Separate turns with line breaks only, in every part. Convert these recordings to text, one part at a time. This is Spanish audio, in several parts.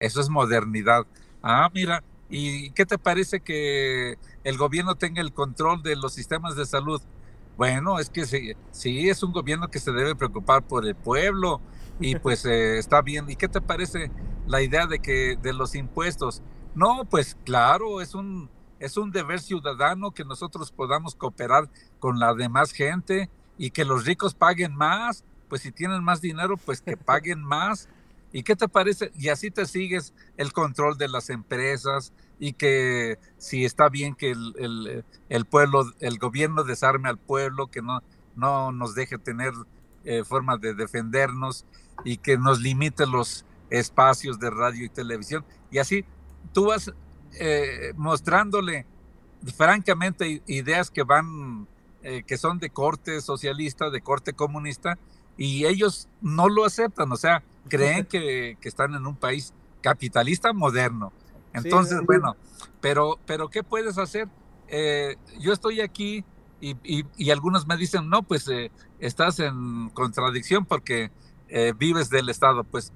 Eso es modernidad. Ah, mira, ¿y qué te parece que el gobierno tenga el control de los sistemas de salud? Bueno, es que sí, sí es un gobierno que se debe preocupar por el pueblo y pues eh, está bien. ¿Y qué te parece la idea de que de los impuestos? No, pues claro, es un es un deber ciudadano que nosotros podamos cooperar con la demás gente y que los ricos paguen más, pues si tienen más dinero, pues que paguen más. ¿Y qué te parece? Y así te sigues el control de las empresas y que si está bien que el, el, pueblo, el gobierno desarme al pueblo, que no, no nos deje tener eh, formas de defendernos y que nos limite los espacios de radio y televisión. Y así tú vas eh, mostrándole francamente ideas que van, eh, que son de corte socialista, de corte comunista, y ellos no lo aceptan, o sea, creen que, están en un país capitalista moderno. Entonces, bueno, pero, pero ¿qué puedes hacer? Eh, yo estoy aquí y, y, algunos me dicen, no, pues estás en contradicción porque vives del Estado. Pues,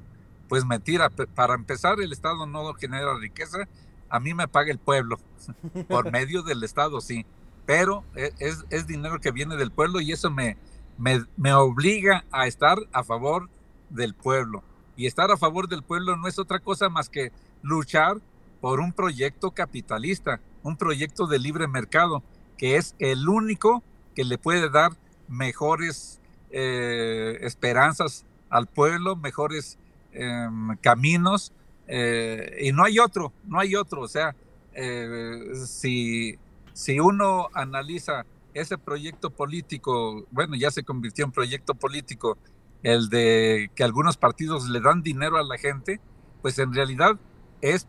pues mentira, para empezar, el Estado no genera riqueza a mí me paga el pueblo, por medio del Estado, sí, pero e, es, es dinero que viene del pueblo y eso me, me, me, obliga a estar a favor del pueblo. Y estar a favor del pueblo no es otra cosa más que luchar por un proyecto capitalista, un proyecto de libre mercado, que es el único que le puede dar mejores eh, esperanzas al pueblo, mejores em, caminos eh, y no hay otro, no hay otro. O sea, eh, si, si uno analiza ese proyecto político, bueno, ya se convirtió en proyecto político, el de que algunos partidos le dan dinero a la gente, pues en realidad es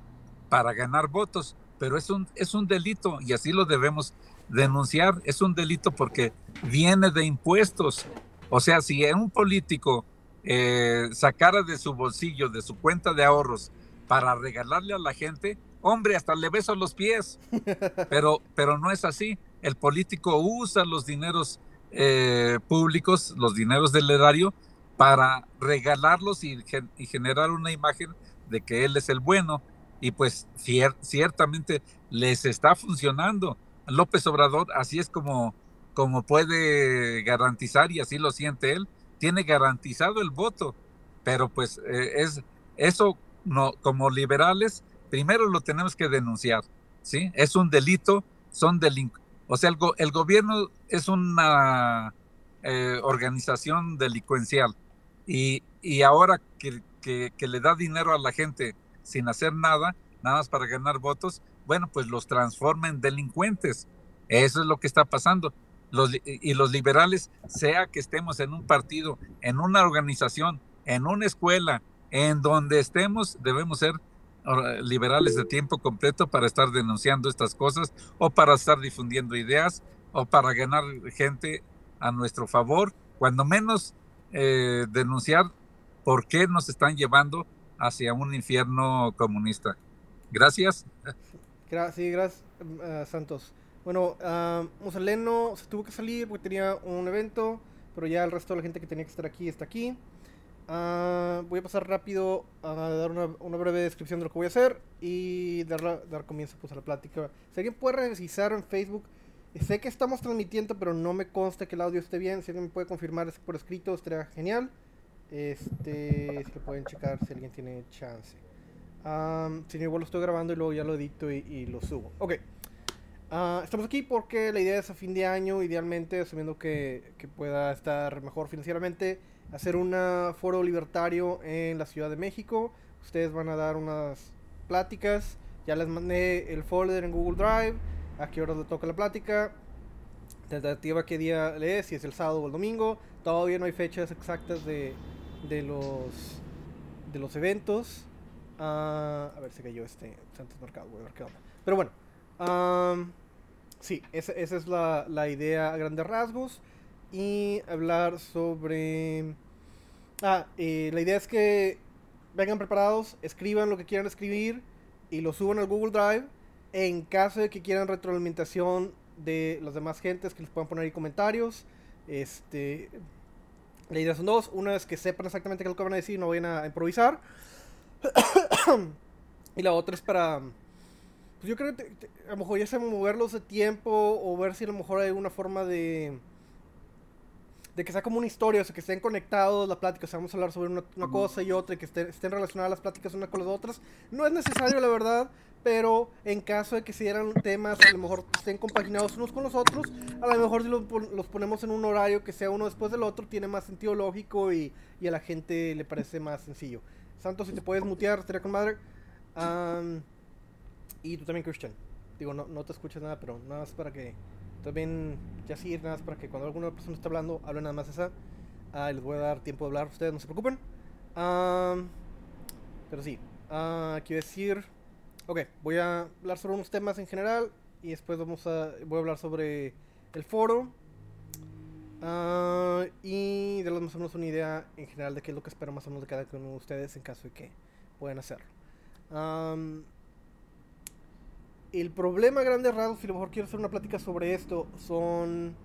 para ganar votos, pero es un, es un delito y así lo debemos denunciar. Es un delito porque viene de impuestos. O sea, si un político eh, sacara de su bolsillo, de su cuenta de ahorros, para regalarle a la gente, hombre, hasta le beso los pies. Pero, pero no es así. El político usa los dineros eh, públicos, los dineros del erario, para regalarlos y, generar una imagen de que él es el bueno. Y pues ciertamente les está funcionando. López Obrador, así es como, como puede garantizar, y así lo siente él, tiene garantizado el voto. Pero pues eh, es eso no, como liberales, primero lo tenemos que denunciar, ¿sí? Es un delito, son delincuentes. O sea, el, gobierno es una eh, organización delincuencial y, ahora que, le da dinero a la gente sin hacer nada, nada más para ganar votos, bueno, pues los transforma en delincuentes. Eso es lo que está pasando. Los, y los liberales, sea que estemos en un partido, en una organización, en una escuela, en donde estemos debemos ser liberales de tiempo completo para estar denunciando estas cosas o para estar difundiendo ideas o para ganar gente a nuestro favor, cuando menos eh, denunciar por qué nos están llevando hacia un infierno comunista. Gracias.
Sí, gracias, eh, Santos. Bueno, uh, se tuvo que salir porque tenía un evento, pero ya el resto de la gente que tenía que estar aquí está aquí. Ah, voy a pasar rápido a dar una, breve descripción de lo que voy a hacer y dar, dar comienzo pues, a la plática. Si alguien puede revisar en Facebook, sé que estamos transmitiendo, pero no me consta que el audio esté bien. Si alguien me puede confirmar por escrito, estaría genial. Este, si lo pueden checar, si alguien tiene chance. si no, igual lo estoy grabando y luego ya lo edito y, lo subo. Ok. Ah, estamos aquí porque la idea es a fin de año, idealmente, asumiendo que, que pueda estar mejor financieramente hacer un foro libertario en la Ciudad de México. Ustedes van a dar unas pláticas. Ya les mandé el folder en Google Drive. A qué hora le toca la plática. Tentativa qué día es, si es el sábado o el domingo. Todavía no hay fechas exactas de, de los de los eventos. Ah, a ver si cayó este Santos Mercado. Voy qué onda. Pero bueno. sí, esa, esa es la, la idea a grandes rasgos y hablar sobre... Ah, eh, la idea es que vengan preparados, escriban lo que quieran escribir y lo suban al Google Drive. En caso de que quieran retroalimentación de las demás gentes, que les puedan poner ahí comentarios. Este, la idea son dos. Una es que sepan exactamente qué es lo que van a decir, no vayan a improvisar. Y la otra es para... Pues yo creo que a lo mejor ya sea moverlos de tiempo o ver si a lo mejor hay una forma de de que sea como una historia, o sea, que estén conectados la plática, o sea, vamos a hablar sobre una, cosa y otra, y que estén, estén, relacionadas las pláticas una con las otras. No es necesario, la verdad, pero en caso de que si eran temas, a lo mejor estén compaginados unos con los otros, a lo mejor si los, ponemos en un horario que sea uno después del otro, tiene más sentido lógico y, y a la gente le parece más sencillo. Santos, si te puedes mutear, estaría con madre. y tú también, Christian. Digo, no, no te escuchas nada, pero nada más para que también, ya sí, nada más para que cuando alguna persona está hablando, hable nada más esa. Ah, les voy a dar tiempo de hablar, ustedes no se preocupen. pero sí, uh, quiero decir. Ok, voy a hablar sobre unos temas en general y después vamos a, voy a hablar sobre el foro. Uh, y de más o menos una idea en general de qué es lo que espero más o menos de cada uno de ustedes en caso de que puedan hacerlo. El problema grande rasgos, si a lo mejor quiero hacer una plática sobre esto, son.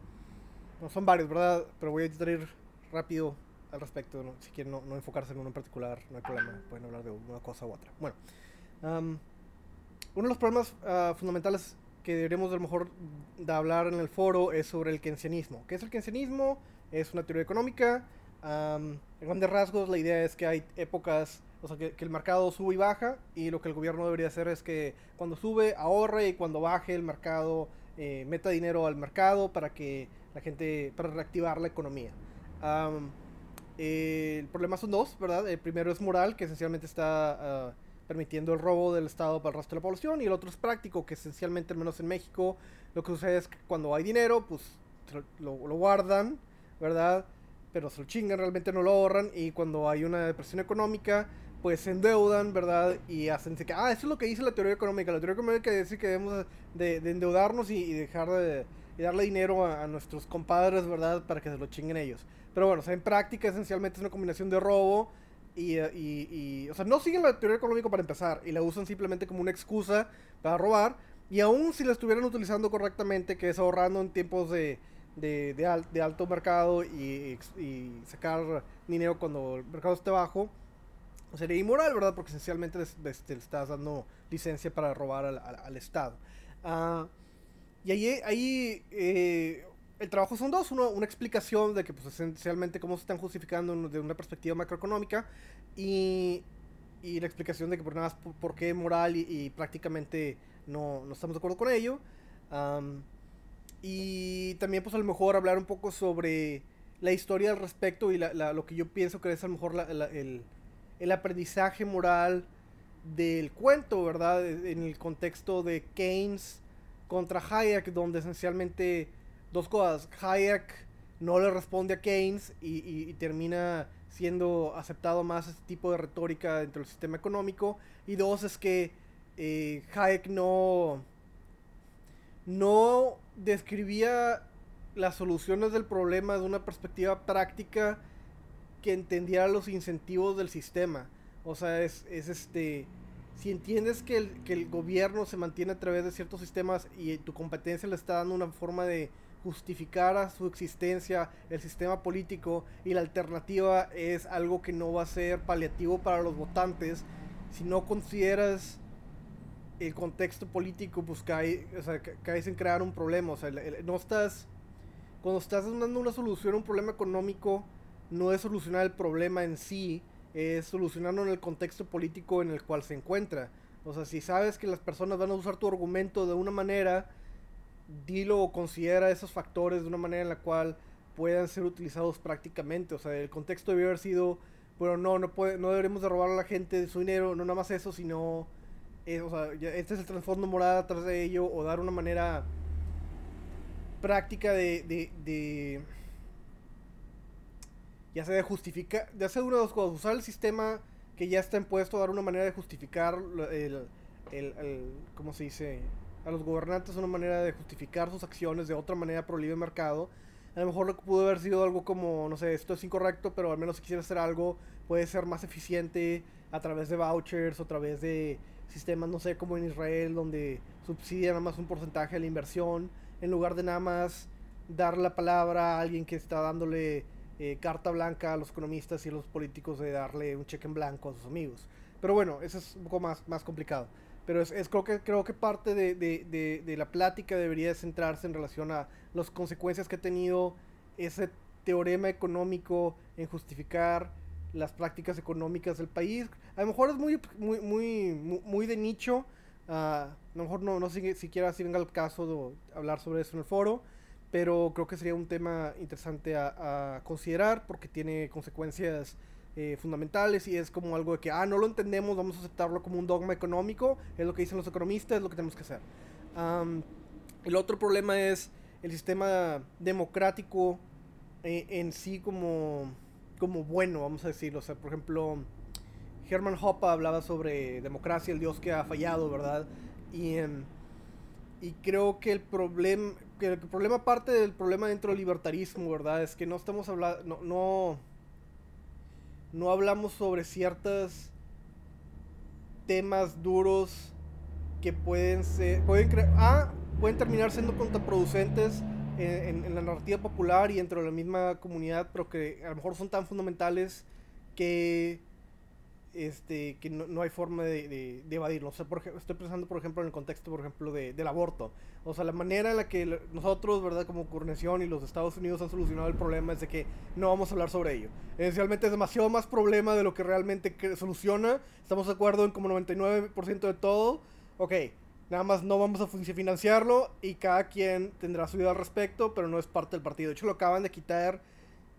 No, son varios, ¿verdad? Pero voy a ir rápido al respecto. Si quieren no, enfocarse en uno en particular, no hay problema. Pueden hablar de una cosa u otra. Bueno, uno de los problemas uh, fundamentales que deberíamos a lo mejor de hablar en el foro es sobre el keynesianismo. ¿Qué es el keynesianismo? Es una teoría económica. en grandes rasgos, la idea es que hay épocas o sea, que, el mercado sube y baja y lo que el gobierno debería hacer es que cuando sube ahorre y cuando baje el mercado eh, meta dinero al mercado para que la gente, para reactivar la economía. el problema son dos, ¿verdad? El primero es moral, que esencialmente está ah, permitiendo el robo del Estado para el resto de la población, y el otro es práctico, que esencialmente, al menos en México, lo que sucede es que cuando hay dinero, pues lo, guardan, ¿verdad? Pero se lo chingan, realmente no lo ahorran, y cuando hay una depresión económica, pues se endeudan, ¿verdad? Y hacen que, ah, eso es lo que dice la teoría económica. La teoría económica dice que debemos de, endeudarnos y, dejar de darle dinero a, nuestros compadres, ¿verdad? Para que se lo chinguen ellos. Pero bueno, o sea, en práctica esencialmente es una combinación de robo y, y, o sea, no siguen la teoría económica para empezar y la usan simplemente como una excusa para robar. Y aún si la estuvieran utilizando correctamente, que es ahorrando en tiempos de, de, alto mercado y, y sacar dinero cuando el mercado esté bajo, sería inmoral, ¿verdad? Porque esencialmente le estás dando licencia para robar al, Estado. Ah, y ahí, ahí eh, el trabajo son dos. Uno, una explicación de que pues, esencialmente cómo se están justificando de una perspectiva macroeconómica y, y la explicación de que por nada por, qué moral y, prácticamente no, no, estamos de acuerdo con ello. y también pues a lo mejor hablar un poco sobre la historia al respecto y la, lo que yo pienso que es a lo mejor el el aprendizaje moral del cuento, ¿verdad? En el contexto de Keynes contra Hayek, donde esencialmente dos cosas. Hayek no le responde a Keynes y, termina siendo aceptado más este tipo de retórica dentro del sistema económico. Y dos es que eh, Hayek no, no describía las soluciones del problema de una perspectiva práctica que entendiera los incentivos del sistema. O sea, es, este... Si entiendes que el, que el gobierno se mantiene a través de ciertos sistemas y tu competencia le está dando una forma de justificar a su existencia el sistema político y la alternativa es algo que no va a ser paliativo para los votantes, si no consideras el contexto político, pues caes en crear un problema. O sea, no estás. Cuando estás dando una solución a un problema económico, no es solucionar el problema en sí, es solucionarlo en el contexto político en el cual se encuentra. O sea, si sabes que las personas van a usar tu argumento de una manera, dilo o considera esos factores de una manera en la cual puedan ser utilizados prácticamente. O sea, el contexto debe haber sido, bueno, no, no, puede, no deberemos de robar a la gente de su dinero, no nada más eso, sino, eh, o sea, este es el trasfondo moral atrás de ello, o dar una manera práctica de, de ya sea de justificar, de hacer una de dos cosas, usar el sistema que ya está impuesto, dar una manera de justificar el, el, el, ¿cómo se dice? A los gobernantes una manera de justificar sus acciones de otra manera por libre mercado. A lo mejor lo que pudo haber sido algo como, no sé, esto es incorrecto, pero al menos si quisiera hacer algo, puede ser más eficiente a través de vouchers a través de sistemas, no sé, como en Israel, donde subsidian nada más un porcentaje de la inversión, en lugar de nada más dar la palabra a alguien que está dándole eh, carta blanca a los economistas y a los políticos de darle un cheque en blanco a sus amigos. Pero bueno, eso es un poco más, más complicado. Pero es, creo, que, creo que parte de, de, de, la plática debería centrarse en relación a las consecuencias que ha tenido ese teorema económico en justificar las prácticas económicas del país. A lo mejor es muy, muy, muy, muy de nicho. Ah, a lo mejor no, no siquiera si venga el caso de hablar sobre eso en el foro. Pero creo que sería un tema interesante a considerar porque tiene consecuencias eh, fundamentales y es como algo de que, ah, no lo entendemos, vamos a aceptarlo como un dogma económico, es lo que dicen los economistas, es lo que tenemos que hacer. el otro problema es el sistema democrático eh, en sí como, como bueno, vamos a decirlo. O sea, por ejemplo, Hermann Hoppe hablaba sobre democracia, el dios que ha fallado, ¿verdad? Y, em, y creo que el problema, que el problema parte del problema dentro del libertarismo, ¿verdad? Es que no estamos hablando, no, no no hablamos sobre ciertos temas duros que pueden ser, pueden ah, pueden terminar siendo contraproducentes en, en, la narrativa popular y dentro de la misma comunidad, pero que a lo mejor son tan fundamentales que este, que no, hay forma de, de, evadirlo. O sea, por, estoy pensando, por ejemplo, en el contexto, por ejemplo, de, del aborto. O sea, la manera en la que nosotros, ¿verdad? Como coordinación y los Estados Unidos han solucionado el problema es de que no vamos a hablar sobre ello. Esencialmente es demasiado más problema de lo que realmente soluciona. Estamos de acuerdo en como 99% de todo. Ok, nada más no vamos a financiarlo y cada quien tendrá su idea al respecto, pero no es parte del partido. De hecho, lo acaban de quitar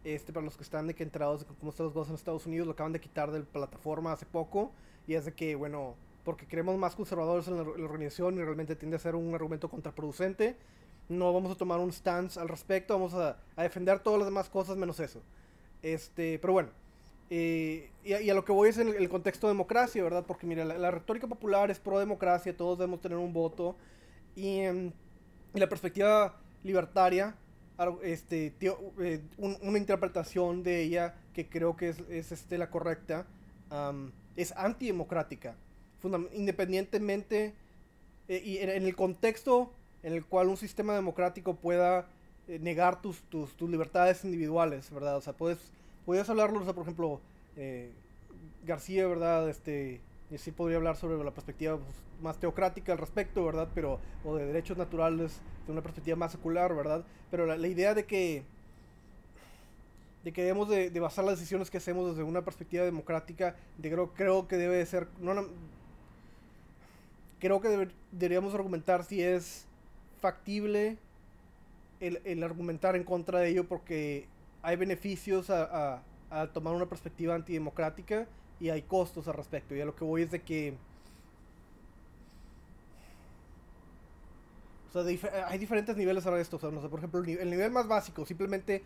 este, para los que están de que entrados de cómo están las cosas en Estados Unidos, lo acaban de quitar de la plataforma hace poco. Y es de que, bueno, porque queremos más conservadores en la, organización y realmente tiende a ser un argumento contraproducente. No vamos a tomar un stance al respecto, vamos a, defender todas las demás cosas menos eso. Este, pero bueno, eh, y, a, lo que voy es en el, contexto de democracia, ¿verdad? Porque mira, la, retórica popular es pro democracia, todos debemos tener un voto. Y, em, y la perspectiva libertaria este, eh, una interpretación de ella que creo que es, es este, la correcta, es antidemocrática. Independientemente, eh, y en, el contexto en el cual un sistema democrático pueda eh, negar tus, tus, tus, libertades individuales, ¿verdad? O sea, puedes, puedes hablarlo, o sea, por ejemplo, García, ¿verdad? Este, y sí podría hablar sobre la perspectiva pues, más teocrática al respecto, ¿verdad? Pero, o de derechos naturales de una perspectiva más secular, ¿verdad? Pero la, idea de que, de que debemos de, basar las decisiones que hacemos desde una perspectiva democrática, de creo, creo que debe ser, no, creo que deberíamos argumentar si es factible el, el, argumentar en contra de ello porque hay beneficios a, a, a tomar una perspectiva antidemocrática y hay costos al respecto. Y a lo que voy es de que O sea, hay diferentes niveles a esto. O sea, no sé, por ejemplo, el nivel, más básico, simplemente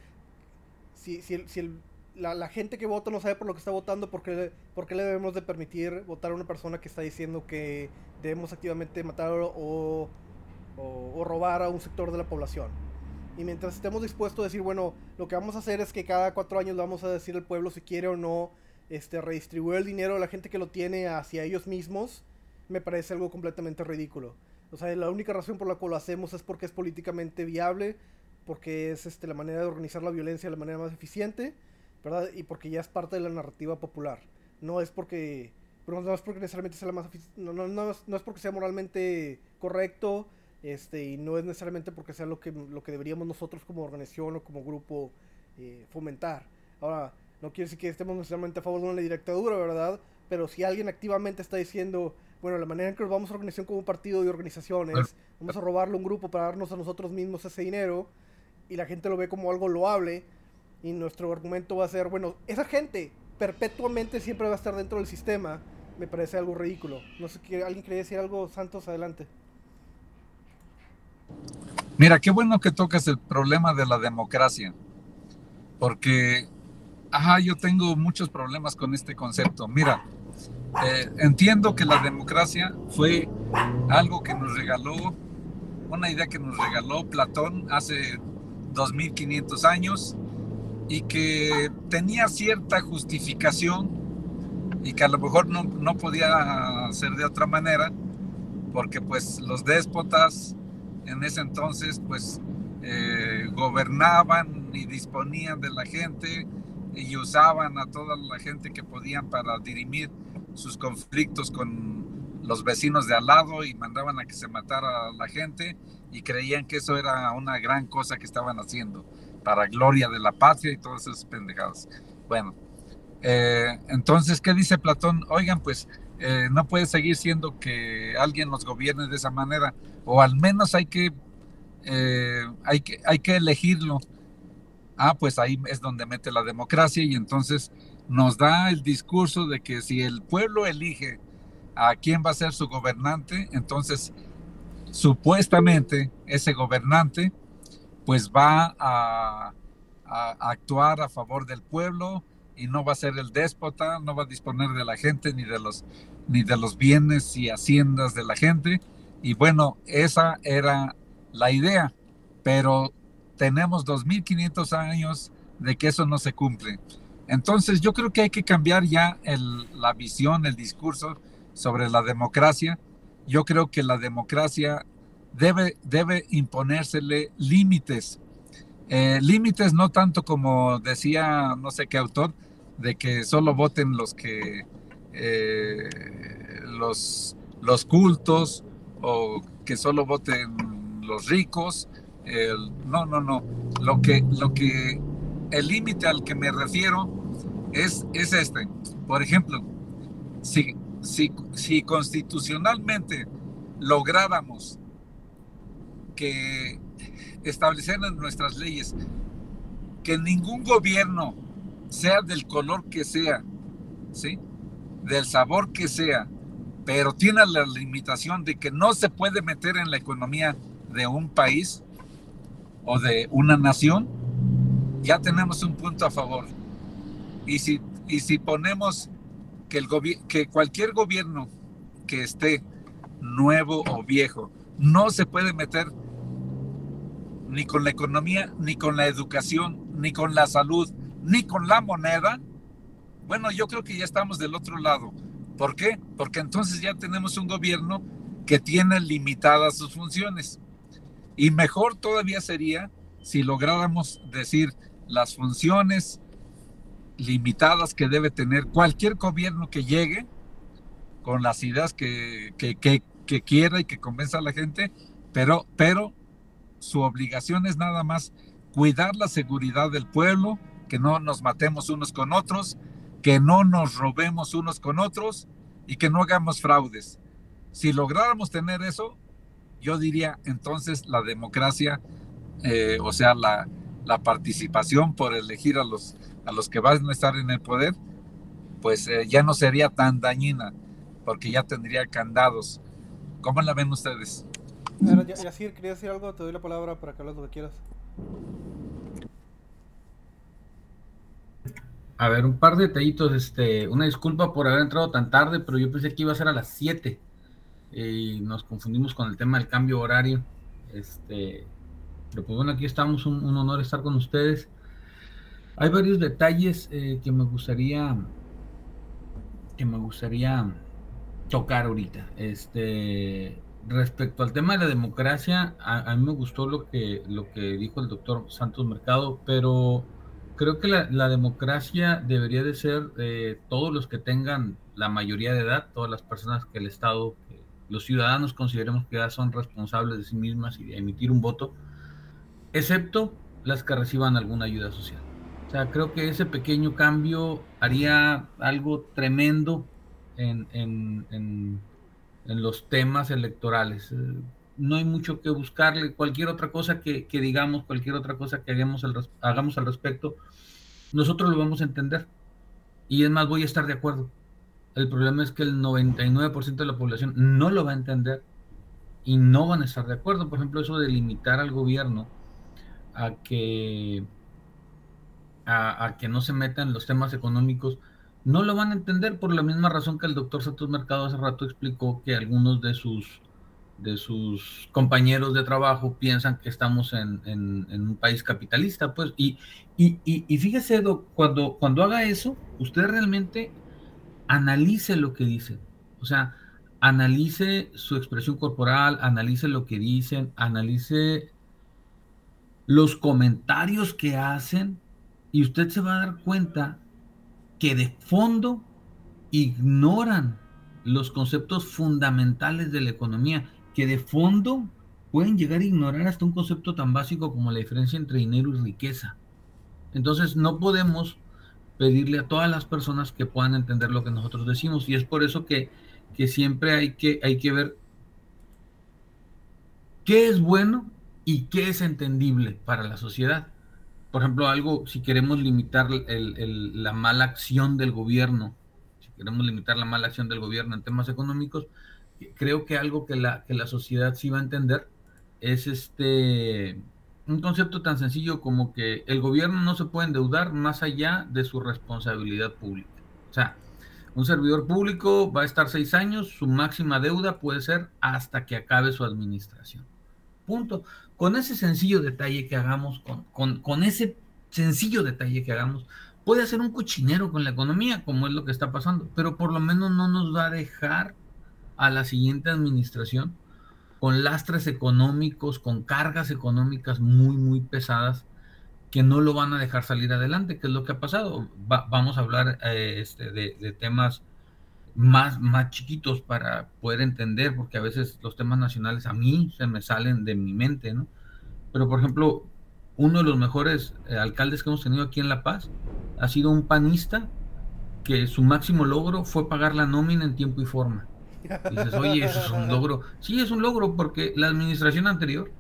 si, si, si el, la, gente que vota no sabe por lo que está votando, ¿por qué, ¿por qué, le debemos de permitir votar a una persona que está diciendo que debemos activamente matar o, o, o, robar a un sector de la población? Y mientras estemos dispuestos a decir, bueno, lo que vamos a hacer es que cada cuatro años le vamos a decir al pueblo si quiere o no este, redistribuir el dinero a la gente que lo tiene hacia ellos mismos, me parece algo completamente ridículo. O sea, la única razón por la cual lo hacemos es porque es políticamente viable, porque es este, la manera de organizar la violencia de la manera más eficiente, ¿verdad? Y porque ya es parte de la narrativa popular. No es porque, no es porque necesariamente sea la más no, no, no, es, no es porque sea moralmente correcto, este, y no es necesariamente porque sea lo que, lo que deberíamos nosotros como organización o como grupo eh, fomentar. Ahora, no quiere decir que estemos necesariamente a favor de una dictadura, ¿verdad? Pero si alguien activamente está diciendo, bueno, la manera en que nos vamos a organización como partido de organizaciones, vamos a robarle un grupo para darnos a nosotros mismos ese dinero y la gente lo ve como algo loable y nuestro argumento va a ser, bueno, esa gente perpetuamente siempre va a estar dentro del sistema, me parece algo ridículo. No sé, ¿alguien quiere decir algo? Santos, adelante.
Mira, qué bueno que tocas el problema de la democracia, porque, ajá, yo tengo muchos problemas con este concepto. Mira, eh, entiendo que la democracia fue algo que nos regaló, una idea que nos regaló Platón hace 2500 años y que tenía cierta justificación y que a lo mejor no, no podía ser de otra manera porque pues los déspotas en ese entonces pues eh, gobernaban y disponían de la gente y usaban a toda la gente que podían para dirimir sus conflictos con los vecinos de al lado y mandaban a que se matara a la gente y creían que eso era una gran cosa que estaban haciendo para gloria de la patria y todas esas pendejadas. Bueno, eh, entonces, ¿qué dice Platón? Oigan, pues eh, no puede seguir siendo que alguien nos gobierne de esa manera, o al menos hay que, eh, hay que, hay que elegirlo. Ah, pues ahí es donde mete la democracia y entonces nos da el discurso de que si el pueblo elige a quién va a ser su gobernante, entonces supuestamente ese gobernante pues va a, actuar a favor del pueblo y no va a ser el déspota, no va a disponer de la gente ni de los ni de los bienes y haciendas de la gente. Y bueno, esa era la idea, pero tenemos 2500 años de que eso no se cumple. Entonces yo creo que hay que cambiar ya la visión, el discurso sobre la democracia. Yo creo que la democracia debe, debe imponérsele límites. Eh, límites no tanto como decía no sé qué autor, de que solo voten los que eh, los, los cultos o que solo voten los ricos. No, no, no. Lo que, lo que, el límite al que me refiero es, es este. Por ejemplo, si, si, si constitucionalmente lográramos que establecieran nuestras leyes que ningún gobierno, sea del color que sea, ¿sí? del sabor que sea, pero tiene la limitación de que no se puede meter en la economía de un país o de una nación, ya tenemos un punto a favor. Y si, y si ponemos que, el que cualquier gobierno que esté nuevo o viejo no se puede meter ni con la economía, ni con la educación, ni con la salud, ni con la moneda, bueno, yo creo que ya estamos del otro lado. ¿Por qué? Porque entonces ya tenemos un gobierno que tiene limitadas sus funciones. Y mejor todavía sería si lográramos decir las funciones limitadas que debe tener cualquier gobierno que llegue con las ideas que, que, que quiera y que convenza a la gente, pero, pero su obligación es nada más cuidar la seguridad del pueblo, que no nos matemos unos con otros, que no nos robemos unos con otros y que no hagamos fraudes. Si lográramos tener eso, yo diría entonces la democracia, eh, o sea, la, participación por elegir a los, a los que van a estar en el poder, pues eh, ya no sería tan dañina, porque ya tendría candados. ¿Cómo la ven ustedes?
Yacir, quería decir algo, te doy la palabra para que hables lo que quieras.
A ver, un par de detallitos, este, una disculpa por haber entrado tan tarde, pero yo pensé que iba a ser a las 7 y nos confundimos con el tema del cambio horario. Este, pero pues bueno, aquí estamos, un, honor estar con ustedes. Hay varios detalles eh, que me gustaría que me gustaría tocar ahorita. Este, respecto al tema de la democracia, a, mí me gustó lo que, lo que dijo el doctor Santos Mercado, pero creo que la, democracia debería de ser eh, todos los que tengan la mayoría de edad, todas las personas que el Estado, los ciudadanos consideremos que ya son responsables de sí mismas y de emitir un voto, excepto las que reciban alguna ayuda social. O sea, creo que ese pequeño cambio haría algo tremendo en en los temas electorales. Eh, no hay mucho que buscarle. Cualquier otra cosa que, digamos, cualquier otra cosa que hagamos al, hagamos al respecto, nosotros lo vamos a entender. Y es más, voy a estar de acuerdo. El problema es que el 99% de la población no lo va a entender y no van a estar de acuerdo. Por ejemplo, eso de limitar al gobierno a que, a, que no se meta en los temas económicos no lo van a entender por la misma razón que el doctor Santos Mercado hace rato explicó que algunos de sus, de sus compañeros de trabajo piensan que estamos en, un país capitalista. Pues, y, y, fíjese, cuando, cuando haga eso, usted realmente analice lo que dicen. O sea, analice su expresión corporal, analice lo que dicen, analice los comentarios que hacen y usted se va a dar cuenta que de fondo ignoran los conceptos fundamentales de la economía, que de fondo pueden llegar a ignorar hasta un concepto tan básico como la diferencia entre dinero y riqueza. Entonces no podemos pedirle a todas las personas que puedan entender lo que nosotros decimos y es por eso que, que siempre hay que, hay que ver qué es bueno y qué es entendible para la sociedad. Por ejemplo, algo, si queremos limitar la mala acción del gobierno, si queremos limitar la mala acción del gobierno en temas económicos, creo que algo que la, que la sociedad sí va a entender es este un concepto tan sencillo como que el gobierno no se puede endeudar más allá de su responsabilidad pública. O sea, un servidor público va a estar seis años, su máxima deuda puede ser hasta que acabe su administración. Punto. Con ese sencillo detalle que hagamos, con, ese sencillo detalle que hagamos, puede hacer un cochinero con la economía, como es lo que está pasando, pero por lo menos no nos va a dejar a la siguiente administración con lastres económicos, con cargas económicas muy, muy pesadas que no lo van a dejar salir adelante, que es lo que ha pasado. vamos a hablar eh, este, de, temas más, más chiquitos para poder entender, porque a veces los temas nacionales a mí se me salen de mi mente, ¿no? Pero, por ejemplo, uno de los mejores eh, alcaldes que hemos tenido aquí en La Paz ha sido un panista que su máximo logro fue pagar la nómina en tiempo y forma dices, oye, eso es un logro. Sí, es un logro porque la administración anterior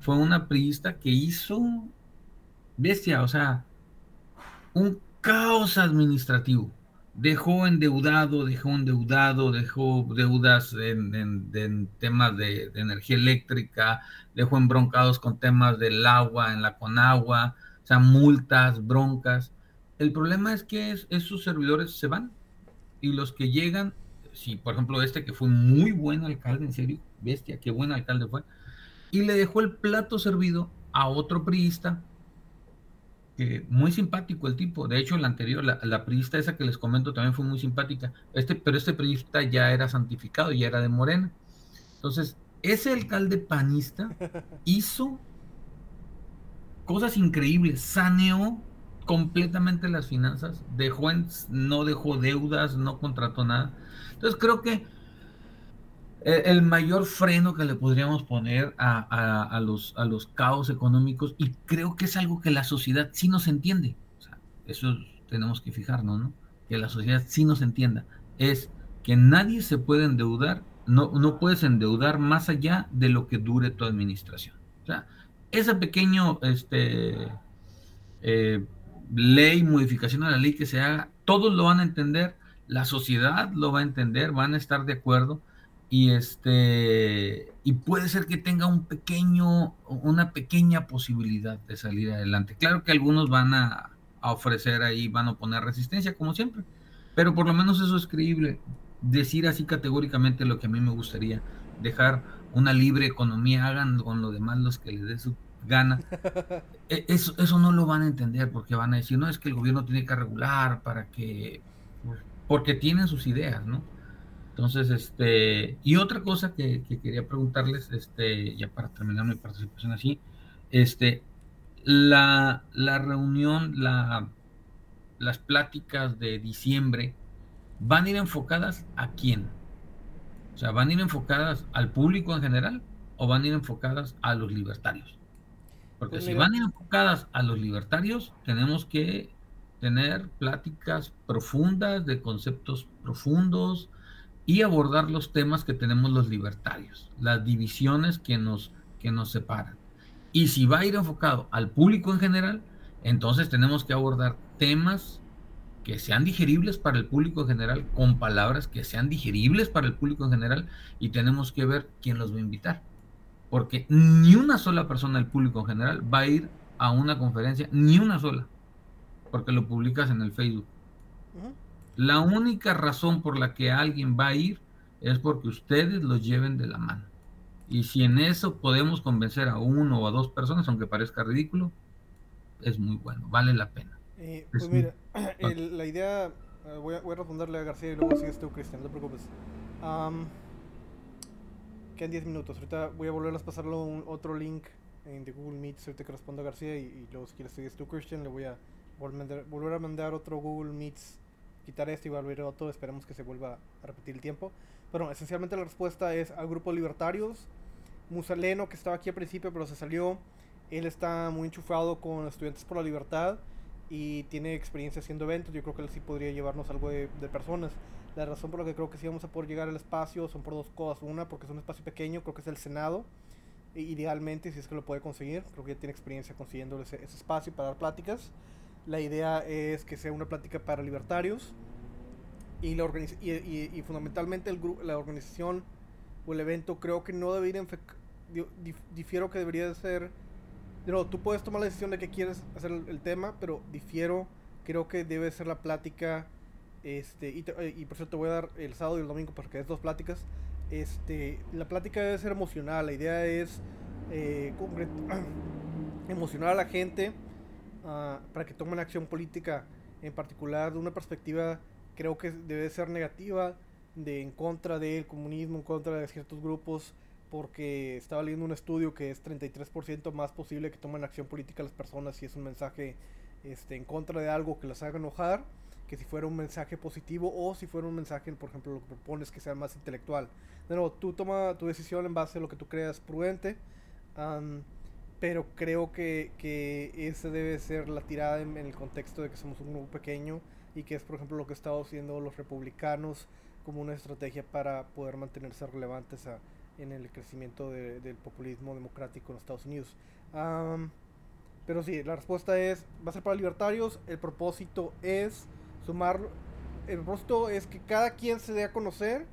fue una priista que hizo bestia, o sea, un caos administrativo. Dejó endeudado, dejó endeudado, dejó deudas en, temas de, energía eléctrica, dejó embroncados con temas del agua, en la Conagua, o sea, multas, broncas. El problema es que esos servidores se van y los que llegan si por ejemplo este que fue muy buen alcalde, en serio, bestia, qué buen alcalde fue, y le dejó el plato servido a otro priista, que muy simpático el tipo, de hecho la anterior, la, la, priista esa que les comento también fue muy simpática, este, pero este priista ya era santificado, ya era de Morena. Entonces, ese alcalde panista hizo cosas increíbles, saneó completamente las finanzas, dejó no dejó deudas, no contrató nada. Entonces creo que el mayor freno que le podríamos poner a, los, a los caos económicos, y creo que es algo que la sociedad sí nos entiende, eso tenemos que fijarnos, ¿no? Que la sociedad sí nos entienda, es que nadie se puede endeudar, no, no puedes endeudar más allá de lo que dure tu administración. O sea, ese pequeño este, eh, ley, modificación a la ley que se haga, todos lo van a entender, la sociedad lo va a entender, van a estar de acuerdo y este y puede ser que tenga un pequeño una pequeña posibilidad de salir adelante. Claro que algunos van a, a ofrecer ahí, van a poner resistencia como siempre, pero por lo menos eso es creíble. Decir así categóricamente lo que a mí me gustaría, dejar una libre economía, hagan con lo demás los que les dé su gana. E, eso, eso no lo van a entender porque van a decir, no, es que el gobierno tiene que regular para que, porque tienen sus ideas, ¿no? Entonces, este, y otra cosa que, quería preguntarles, este, ya para terminar mi participación así, este, la, la reunión, la, las pláticas de diciembre, ¿van a ir enfocadas a quién? O sea, ¿van a ir enfocadas al público en general o van a ir enfocadas a los libertarios? Porque pues si van enfocadas a los libertarios, tenemos que tener pláticas profundas de conceptos profundos y abordar los temas que tenemos los libertarios, las divisiones que nos, que nos separan. Y si va a ir enfocado al público en general, entonces tenemos que abordar temas que sean digeribles para el público en general, con palabras que sean digeribles para el público en general, y tenemos que ver quién los va a invitar porque ni una sola persona del público en general va a ir a una conferencia, ni una sola, porque lo publicas en el Facebook. La única razón por la que alguien va a ir es porque ustedes los lleven de la mano. Y si en eso podemos convencer a uno o a dos personas, aunque parezca ridículo, es muy bueno, vale la pena.
Eh, pues mira, la idea, eh, voy, a, responderle a García y luego sigues tú, Cristian, no te preocupes. Quedan 10 minutos. Ahorita voy a volver a pasarlo un, otro link en de Google Meet. Ahorita que responda García. Y, luego, si quieres seguir tú, Christian, le voy a volver, a mandar otro Google Meets quitar esto y volver a otro, esperemos que se vuelva a repetir el tiempo. Pero esencialmente la respuesta es al grupo libertarios. Musaleno, que estaba aquí al principio, pero se salió. Él está muy enchufado con Estudiantes por la Libertad y tiene experiencia haciendo eventos. Yo creo que él sí podría llevarnos algo de, de personas. La razón por la que creo que sí vamos a poder llegar al espacio son por dos cosas. Una, porque es un espacio pequeño, creo que es el Senado. Idealmente, si es que lo puede conseguir, creo que ya tiene experiencia consiguiendo ese, ese espacio para dar pláticas. La idea es que sea una plática para libertarios. Y, la y, y, y fundamentalmente el la organización o el evento creo que no debería difiero que debería ser no, tú puedes tomar la decisión de que quieres hacer el, el, tema pero difiero creo que debe ser la plática este, y, te, y, por cierto, voy a dar el sábado y el domingo porque es dos pláticas. Este, la plática debe ser emocional. La idea es eh, emocionar a la gente uh, para que tomen acción política, en particular de una perspectiva, creo que debe ser negativa, de en contra del comunismo, en contra de ciertos grupos, porque estaba leyendo un estudio que es 33% más posible que tomen acción política las personas si es un mensaje este, en contra de algo que las haga enojar que si fuera un mensaje positivo o si fuera un mensaje, por ejemplo, lo que propones que sea más intelectual. De nuevo, tú toma tu decisión en base a lo que tú creas prudente, um, pero creo que, que esa debe ser la tirada en, el contexto de que somos un grupo pequeño y que es, por ejemplo, lo que están haciendo los republicanos como una estrategia para poder mantenerse relevantes en el crecimiento de, del populismo democrático en Estados Unidos. Um, pero sí, la respuesta es, va a ser para libertarios, el propósito es sumar. El propósito es que cada quien se dé a conocer.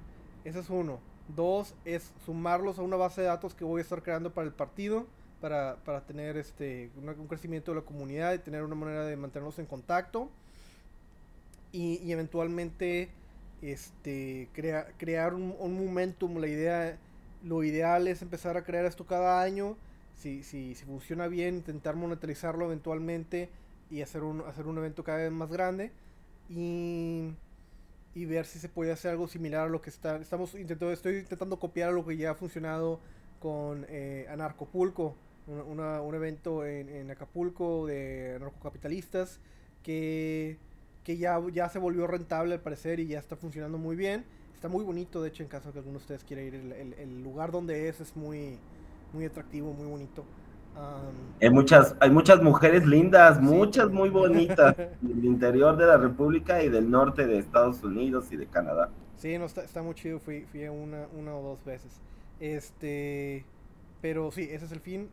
Ese es uno. Dos es sumarlos a una base de datos que voy a estar creando para el partido. Para, para tener este, un crecimiento de la comunidad y tener una manera de mantenernos en contacto. Y, eventualmente este, crea, crear un, un, momentum. La idea, lo ideal es empezar a crear esto cada año. Si, si, si funciona bien, intentar monetarizarlo eventualmente y hacer un, hacer un evento cada vez más grande y, y ver si se puede hacer algo similar a lo que está, estamos intentando, estoy intentando copiar lo que ya ha funcionado con eh, Anarcopulco, una, una, un evento en, en, Acapulco de anarcocapitalistas que, que ya, ya se volvió rentable al parecer y ya está funcionando muy bien. Está muy bonito, de hecho, en caso de que alguno de ustedes quiera ir, el, el, el lugar donde es es muy, muy atractivo, muy bonito.
Um, hay muchas, hay muchas mujeres lindas, sí. muchas muy bonitas, del interior de la República y del norte de Estados Unidos y de Canadá.
Sí, no, está, está muy chido, fui, fui una, una o dos veces. Este, pero sí, ese es el fin.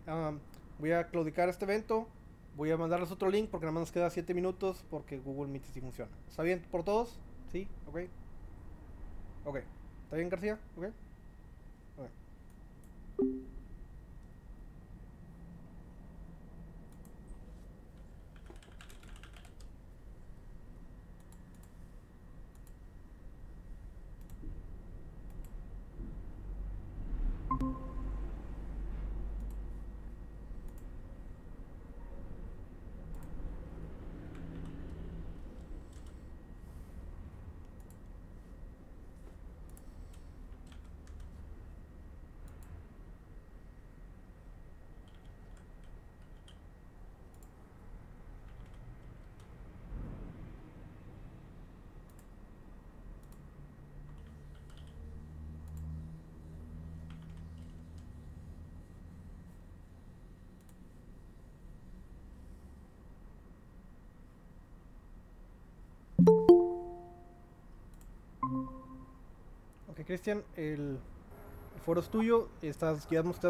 Voy a claudicar este evento, voy a mandarles otro link porque nada más nos queda 7 minutos porque Google Meet sí funciona. ¿Está bien por todos? Sí, ok. Ok. ¿Está bien, García? Ok. okay. Ok, Cristian, el, foro es tuyo. Estás,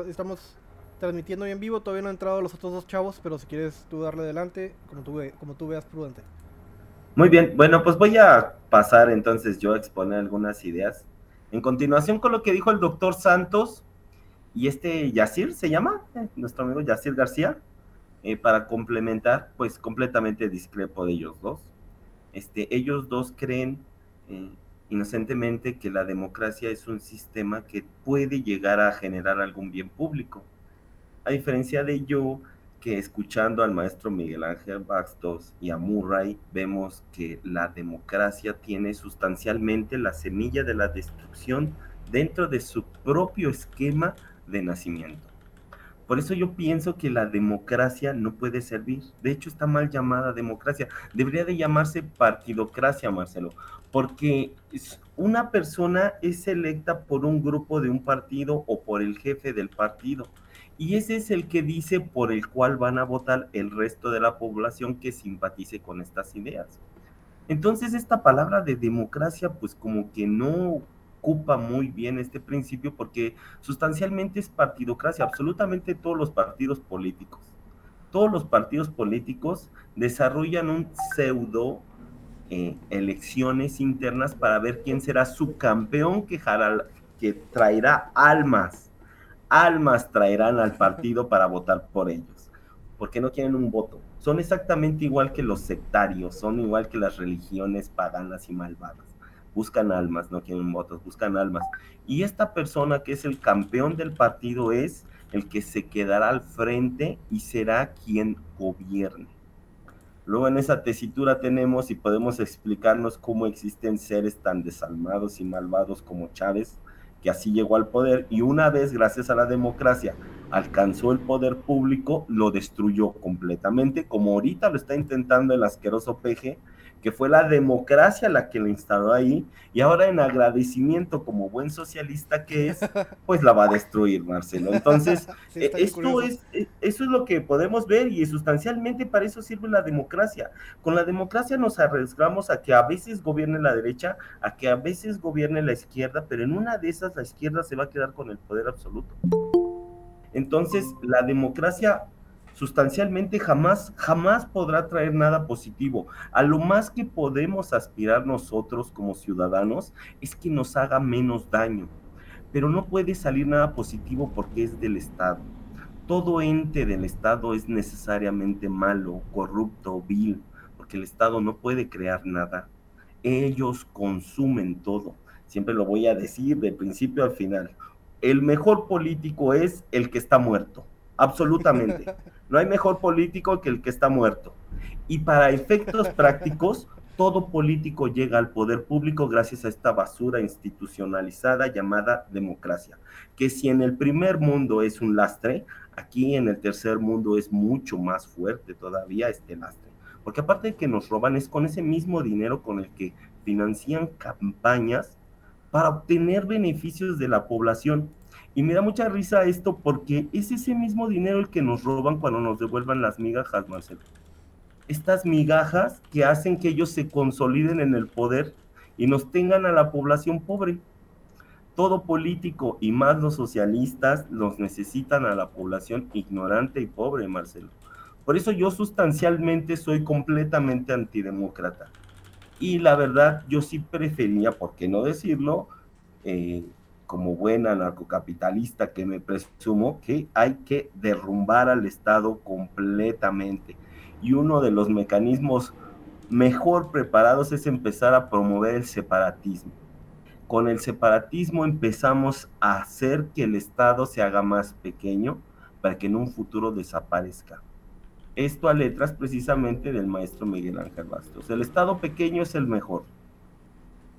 estamos transmitiendo en vivo. Todavía no han entrado los otros dos chavos, pero si quieres tú darle adelante, como tú, como tú veas prudente.
Muy bien, bueno, pues voy a pasar entonces yo a exponer algunas ideas. En continuación con lo que dijo el doctor Santos y este Yacir, ¿se llama? Eh, nuestro amigo Yacir García, eh, para complementar, pues completamente discrepo de ellos dos. Este, ellos dos creen eh, inocentemente que la democracia es un sistema que puede llegar a generar algún bien público. A diferencia de yo, que escuchando al maestro Miguel Ángel Bastos y a Murray, vemos que la democracia tiene sustancialmente la semilla de la destrucción dentro de su propio esquema de nacimiento. Por eso yo pienso que la democracia no puede servir. De hecho, está mal llamada democracia. Debería de llamarse partidocracia, Marcelo, porque una persona es electa por un grupo de un partido o por el jefe del partido. Y ese es el que dice por el cual van a votar el resto de la población que simpatice con estas ideas. Entonces esta palabra de democracia pues como que no ocupa muy bien este principio porque sustancialmente es partidocracia, absolutamente todos los partidos políticos. Todos los partidos políticos desarrollan un pseudo eh, elecciones internas para ver quién será su campeón que, que traerá almas. Almas traerán al partido para votar por ellos, porque no quieren un voto. Son exactamente igual que los sectarios, son igual que las religiones paganas y malvadas buscan almas, no quieren votos, buscan almas. Y esta persona que es el campeón del partido es el que se quedará al frente y será quien gobierne. Luego en esa tesitura tenemos y podemos explicarnos cómo existen seres tan desalmados y malvados como Chávez, que así llegó al poder y una vez, gracias a la democracia, alcanzó el poder público, lo destruyó completamente, como ahorita lo está intentando el asqueroso peje que fue la democracia la que la instaló ahí, y ahora en agradecimiento como buen socialista que es, pues la va a destruir, Marcelo. Entonces, eh, esto es, eh, eso es lo que podemos ver y sustancialmente para eso sirve la democracia. Con la democracia nos arriesgamos a que a veces gobierne la derecha, a que a veces gobierne la izquierda, pero en una de esas la izquierda se va a quedar con el poder absoluto. Entonces, la democracia sustancialmente jamás, jamás podrá traer nada positivo. A lo más que podemos aspirar nosotros como ciudadanos es que nos haga menos daño, pero no puede salir nada positivo porque es del Estado. Todo ente del Estado es necesariamente malo, corrupto, vil, porque el Estado no puede crear nada. Ellos consumen todo. Siempre lo voy a decir de principio al final. El mejor político es el que está muerto absolutamente. No hay mejor político que el que está muerto. Y para efectos prácticos, todo político llega al poder público gracias a esta basura institucionalizada llamada democracia. Que si en el primer mundo es un lastre, aquí en el tercer mundo es mucho más fuerte todavía este lastre. Porque aparte de que nos roban, es con ese mismo dinero con el que financian campañas para obtener beneficios de la población y me da mucha risa esto porque es ese mismo dinero el que nos roban cuando nos devuelvan las migajas, Marcelo. Estas migajas que hacen que ellos se consoliden en el poder y nos tengan a la población pobre. Todo político y más los socialistas los necesitan a la población ignorante y pobre, Marcelo. Por eso yo sustancialmente soy completamente antidemócrata. Y la verdad, yo sí prefería, ¿por qué no decirlo? Eh, como buena narcocapitalista que me presumo, que hay que derrumbar al Estado completamente. Y uno de los mecanismos mejor preparados es empezar a promover el separatismo. Con el separatismo empezamos a hacer que el Estado se haga más pequeño para que en un futuro desaparezca. Esto a letras precisamente del maestro Miguel Ángel Bastos. El Estado pequeño es el mejor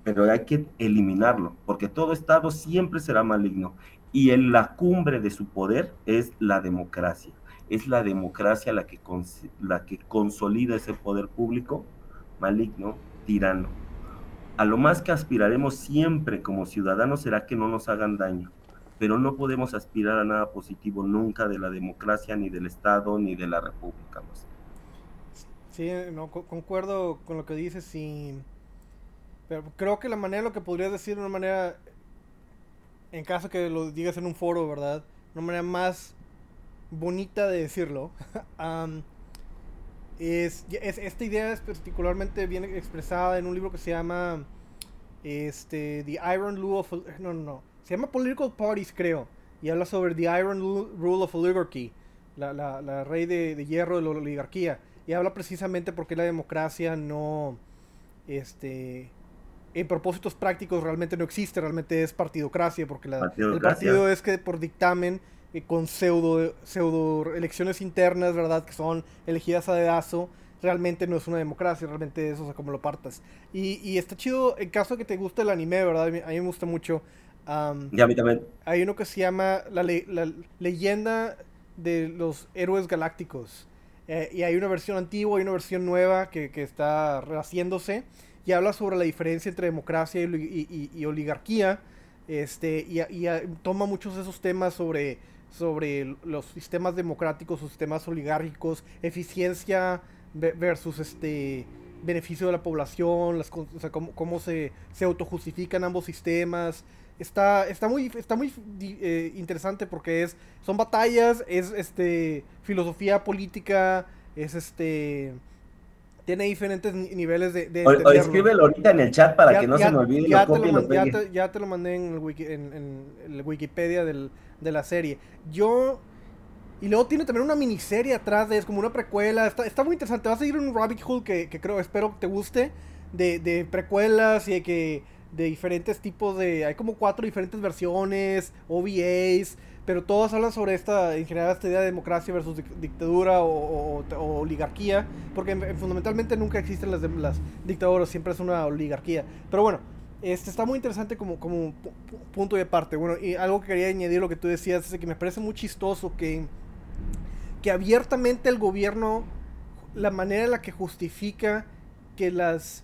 pero hay que eliminarlo, porque todo Estado siempre será maligno. Y en la cumbre de su poder es la democracia. Es la democracia la que, la que consolida ese poder público maligno, tirano. A lo más que aspiraremos siempre como ciudadanos será que no nos hagan daño, pero no podemos aspirar a nada positivo nunca de la democracia, ni del Estado, ni de la República.
Sí, no, concuerdo con lo que dices y pero creo que la manera, lo que podrías decir de una manera, en caso que lo digas en un foro, ¿verdad? Una manera más bonita de decirlo, es, esta idea es particularmente bien expresada en un libro que se llama este, The Iron Rule of... No, no, no. Se llama Political Parties, creo. Y habla sobre The Iron Rule of Oligarchy, la, la, la rey de, de, hierro de la oligarquía. Y habla precisamente porque la democracia no... Este, en propósitos prácticos realmente no existe, realmente es partidocracia, porque la, el partido es que por dictamen, eh, con pseudo, pseudo elecciones internas, ¿verdad? Que son elegidas a dedazo, realmente no es una democracia, realmente es, o sea, como lo partas. Y, y está chido, en caso de que te guste el anime, ¿verdad? A mí, me gusta mucho.
ya, a mí también.
Hay uno que se llama la, la leyenda de los héroes galácticos. Eh, y hay una versión antigua y una versión nueva que, que está rehaciéndose y habla sobre la diferencia entre democracia y, oligarquía. Este, y, toma muchos de esos temas sobre, sobre los sistemas democráticos, los sistemas oligárquicos, eficiencia versus este beneficio de la población, las, cómo, se, se autojustifican ambos sistemas. Está, está muy, está muy eh, interesante porque es, son batallas, es este, filosofía política, es este tiene diferentes niveles de, de
o, escríbelo ahorita en el chat para que no se me olvide
ya, te lo, ya, te, lo mandé en el, en, en Wikipedia del, de la serie. Yo y luego tiene también una miniserie atrás de es como una precuela está, está muy interesante. Vas a ir en un rabbit hole que, que creo espero que te guste de, de precuelas y de que de diferentes tipos de hay como cuatro diferentes versiones OVAs pero todos hablan sobre esta, en general, esta idea de democracia versus dictadura o, oligarquía, porque fundamentalmente nunca existen las, las dictaduras, siempre es una oligarquía. Pero bueno, este está muy interesante como, como punto de parte. Bueno, y algo que quería añadir lo que tú decías es que me parece muy chistoso que, que abiertamente el gobierno, la manera en la que justifica que las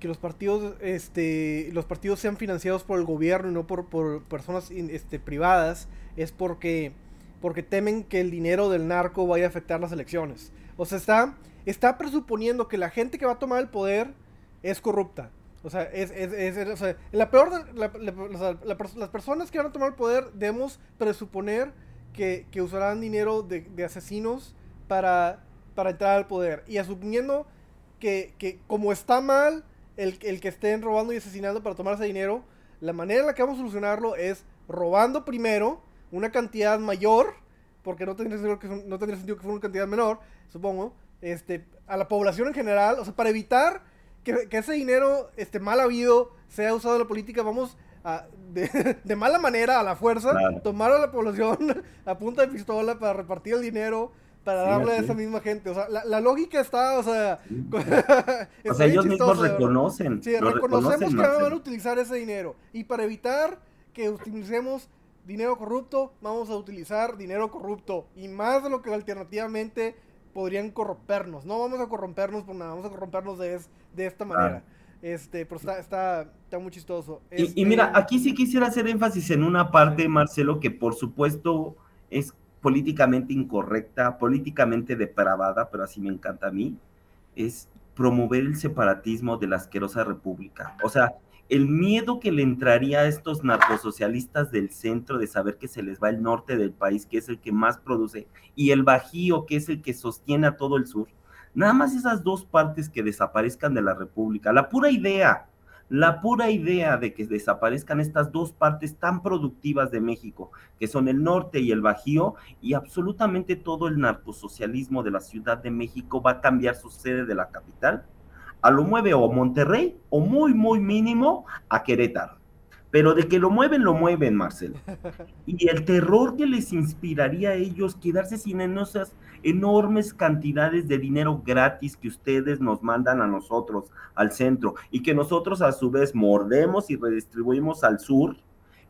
que los partidos este los partidos sean financiados por el gobierno y no por, por personas este, privadas es porque porque temen que el dinero del narco vaya a afectar las elecciones. O sea, está está presuponiendo que la gente que va a tomar el poder es corrupta. O sea, es, es, es o sea, la peor las personas que van a tomar el poder debemos presuponer que, que usarán dinero de, de, asesinos para, para entrar al poder. Y asumiendo que, que como está mal, el, que estén robando y asesinando para tomar ese dinero, la manera en la que vamos a solucionarlo es robando primero una cantidad mayor, porque no tendría sentido que, no tendría sentido que fuera una cantidad menor, supongo, este, a la población en general, o sea, para evitar que, ese dinero este, mal habido sea usado en la política, vamos a, de, mala manera, a la fuerza, tomar a la población a punta de pistola para repartir el dinero para darle a esa misma gente. O sea, la, lógica está, o sea.
o sea, ellos mismos reconocen.
Sí, reconocemos que van a utilizar ese dinero. Y para evitar que utilicemos dinero corrupto, vamos a utilizar dinero corrupto. Y más de lo que alternativamente podrían corrompernos. No vamos a corrompernos por nada, vamos a corrompernos de, de esta manera. Este, pero está, está, está muy chistoso.
y, mira, este aquí sí quisiera hacer énfasis en una parte, Marcelo, que por supuesto es políticamente incorrecta, políticamente depravada, pero así me encanta a mí, es promover el separatismo de la asquerosa república. O sea, el miedo que le entraría a estos narcosocialistas del centro de saber que se les va el norte del país, que es el que más produce, y el Bajío, que es el que sostiene a todo el sur. Nada más esas dos partes que desaparezcan de la república. La pura idea la pura idea de que desaparezcan estas dos partes tan productivas de México, que son el norte y el Bajío, y absolutamente todo el narcosocialismo de la Ciudad de México va a cambiar su sede de la capital, a lo mueve o Monterrey o muy, muy mínimo a Querétaro. Pero de que lo mueven, lo mueven, Marcelo. Y el terror que les inspiraría a ellos quedarse sin esas enormes cantidades de dinero gratis que ustedes nos mandan a nosotros, al centro, y que nosotros a su vez mordemos y redistribuimos al sur,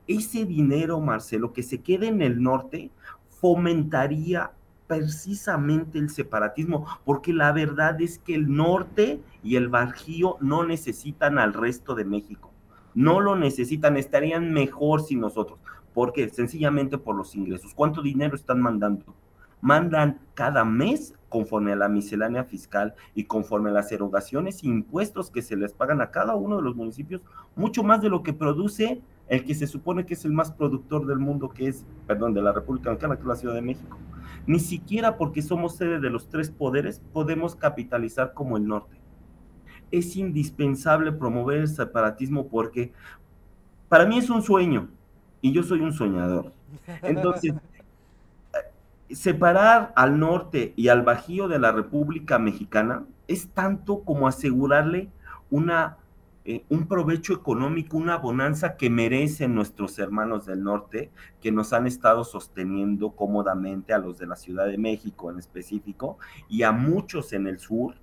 ese dinero, Marcelo, que se quede en el norte, fomentaría precisamente el separatismo, porque la verdad es que el norte y el Bajío no necesitan al resto de México no lo necesitan, estarían mejor sin nosotros. ¿Por qué? Sencillamente por los ingresos. ¿Cuánto dinero están mandando? Mandan cada mes conforme a la miscelánea fiscal y conforme a las erogaciones e impuestos que se les pagan a cada uno de los municipios, mucho más de lo que produce el que se supone que es el más productor del mundo, que es, perdón, de la República Mexicana, que es la Ciudad de México. Ni siquiera porque somos sede de los tres poderes podemos capitalizar como el norte es indispensable promover el separatismo porque para mí es un sueño y yo soy un soñador. Entonces, separar al norte y al bajío de la República Mexicana es tanto como asegurarle una, eh, un provecho económico, una bonanza que merecen nuestros hermanos del norte, que nos han estado sosteniendo cómodamente a los de la Ciudad de México en específico y a muchos en el sur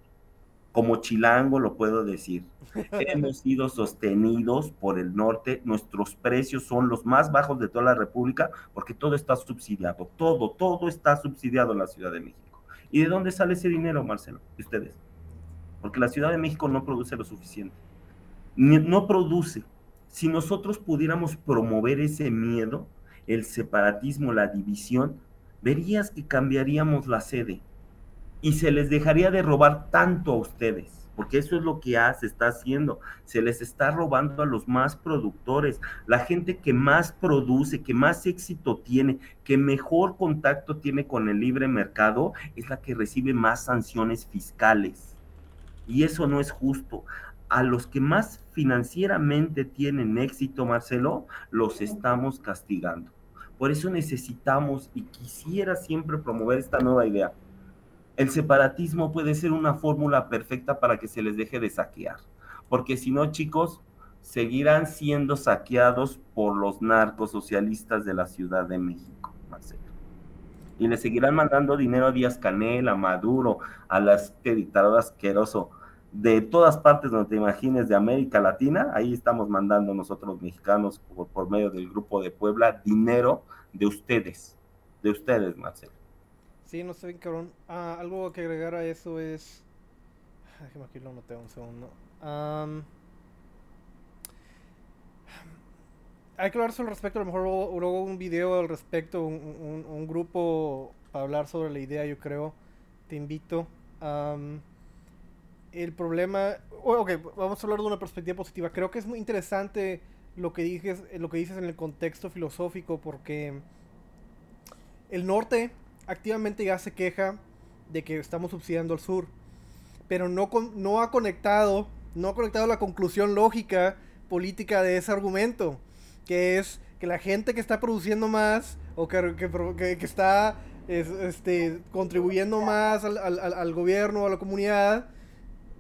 como chilango lo puedo decir. Hemos sido sostenidos por el norte, nuestros precios son los más bajos de toda la República porque todo está subsidiado, todo, todo está subsidiado en la Ciudad de México. ¿Y de dónde sale ese dinero, Marcelo? De ustedes. Porque la Ciudad de México no produce lo suficiente. No produce. Si nosotros pudiéramos promover ese miedo, el separatismo, la división, verías que cambiaríamos la sede y se les dejaría de robar tanto a ustedes, porque eso es lo que se está haciendo, se les está robando a los más productores, la gente que más produce, que más éxito tiene, que mejor contacto tiene con el libre mercado, es la que recibe más sanciones fiscales. Y eso no es justo. A los que más financieramente tienen éxito, Marcelo, los estamos castigando. Por eso necesitamos y quisiera siempre promover esta nueva idea el separatismo puede ser una fórmula perfecta para que se les deje de saquear. Porque si no, chicos, seguirán siendo saqueados por los narcos socialistas de la Ciudad de México, Marcelo. Y le seguirán mandando dinero a Díaz Canel, a Maduro, a las este dictador asqueroso de todas partes donde te imagines de América Latina, ahí estamos mandando nosotros mexicanos por medio del grupo de Puebla dinero de ustedes, de ustedes, Marcelo.
Sí, no sé bien, cabrón. Ah, algo que agregar a eso es. Déjame aquí lo noté un segundo. hay que hablar sobre el respecto. A lo mejor luego, un video al respecto, un, grupo para hablar sobre la idea, yo creo. Te invito. el problema. Ok, vamos a hablar de una perspectiva positiva. Creo que es muy interesante lo que dices, lo que dices en el contexto filosófico, porque el norte activamente ya se queja de que estamos subsidiando al sur, pero no, no ha conectado, no ha conectado la conclusión lógica política de ese argumento, que es que la gente que está produciendo más o que, que, está este, contribuyendo más al, al, al, gobierno, a la comunidad,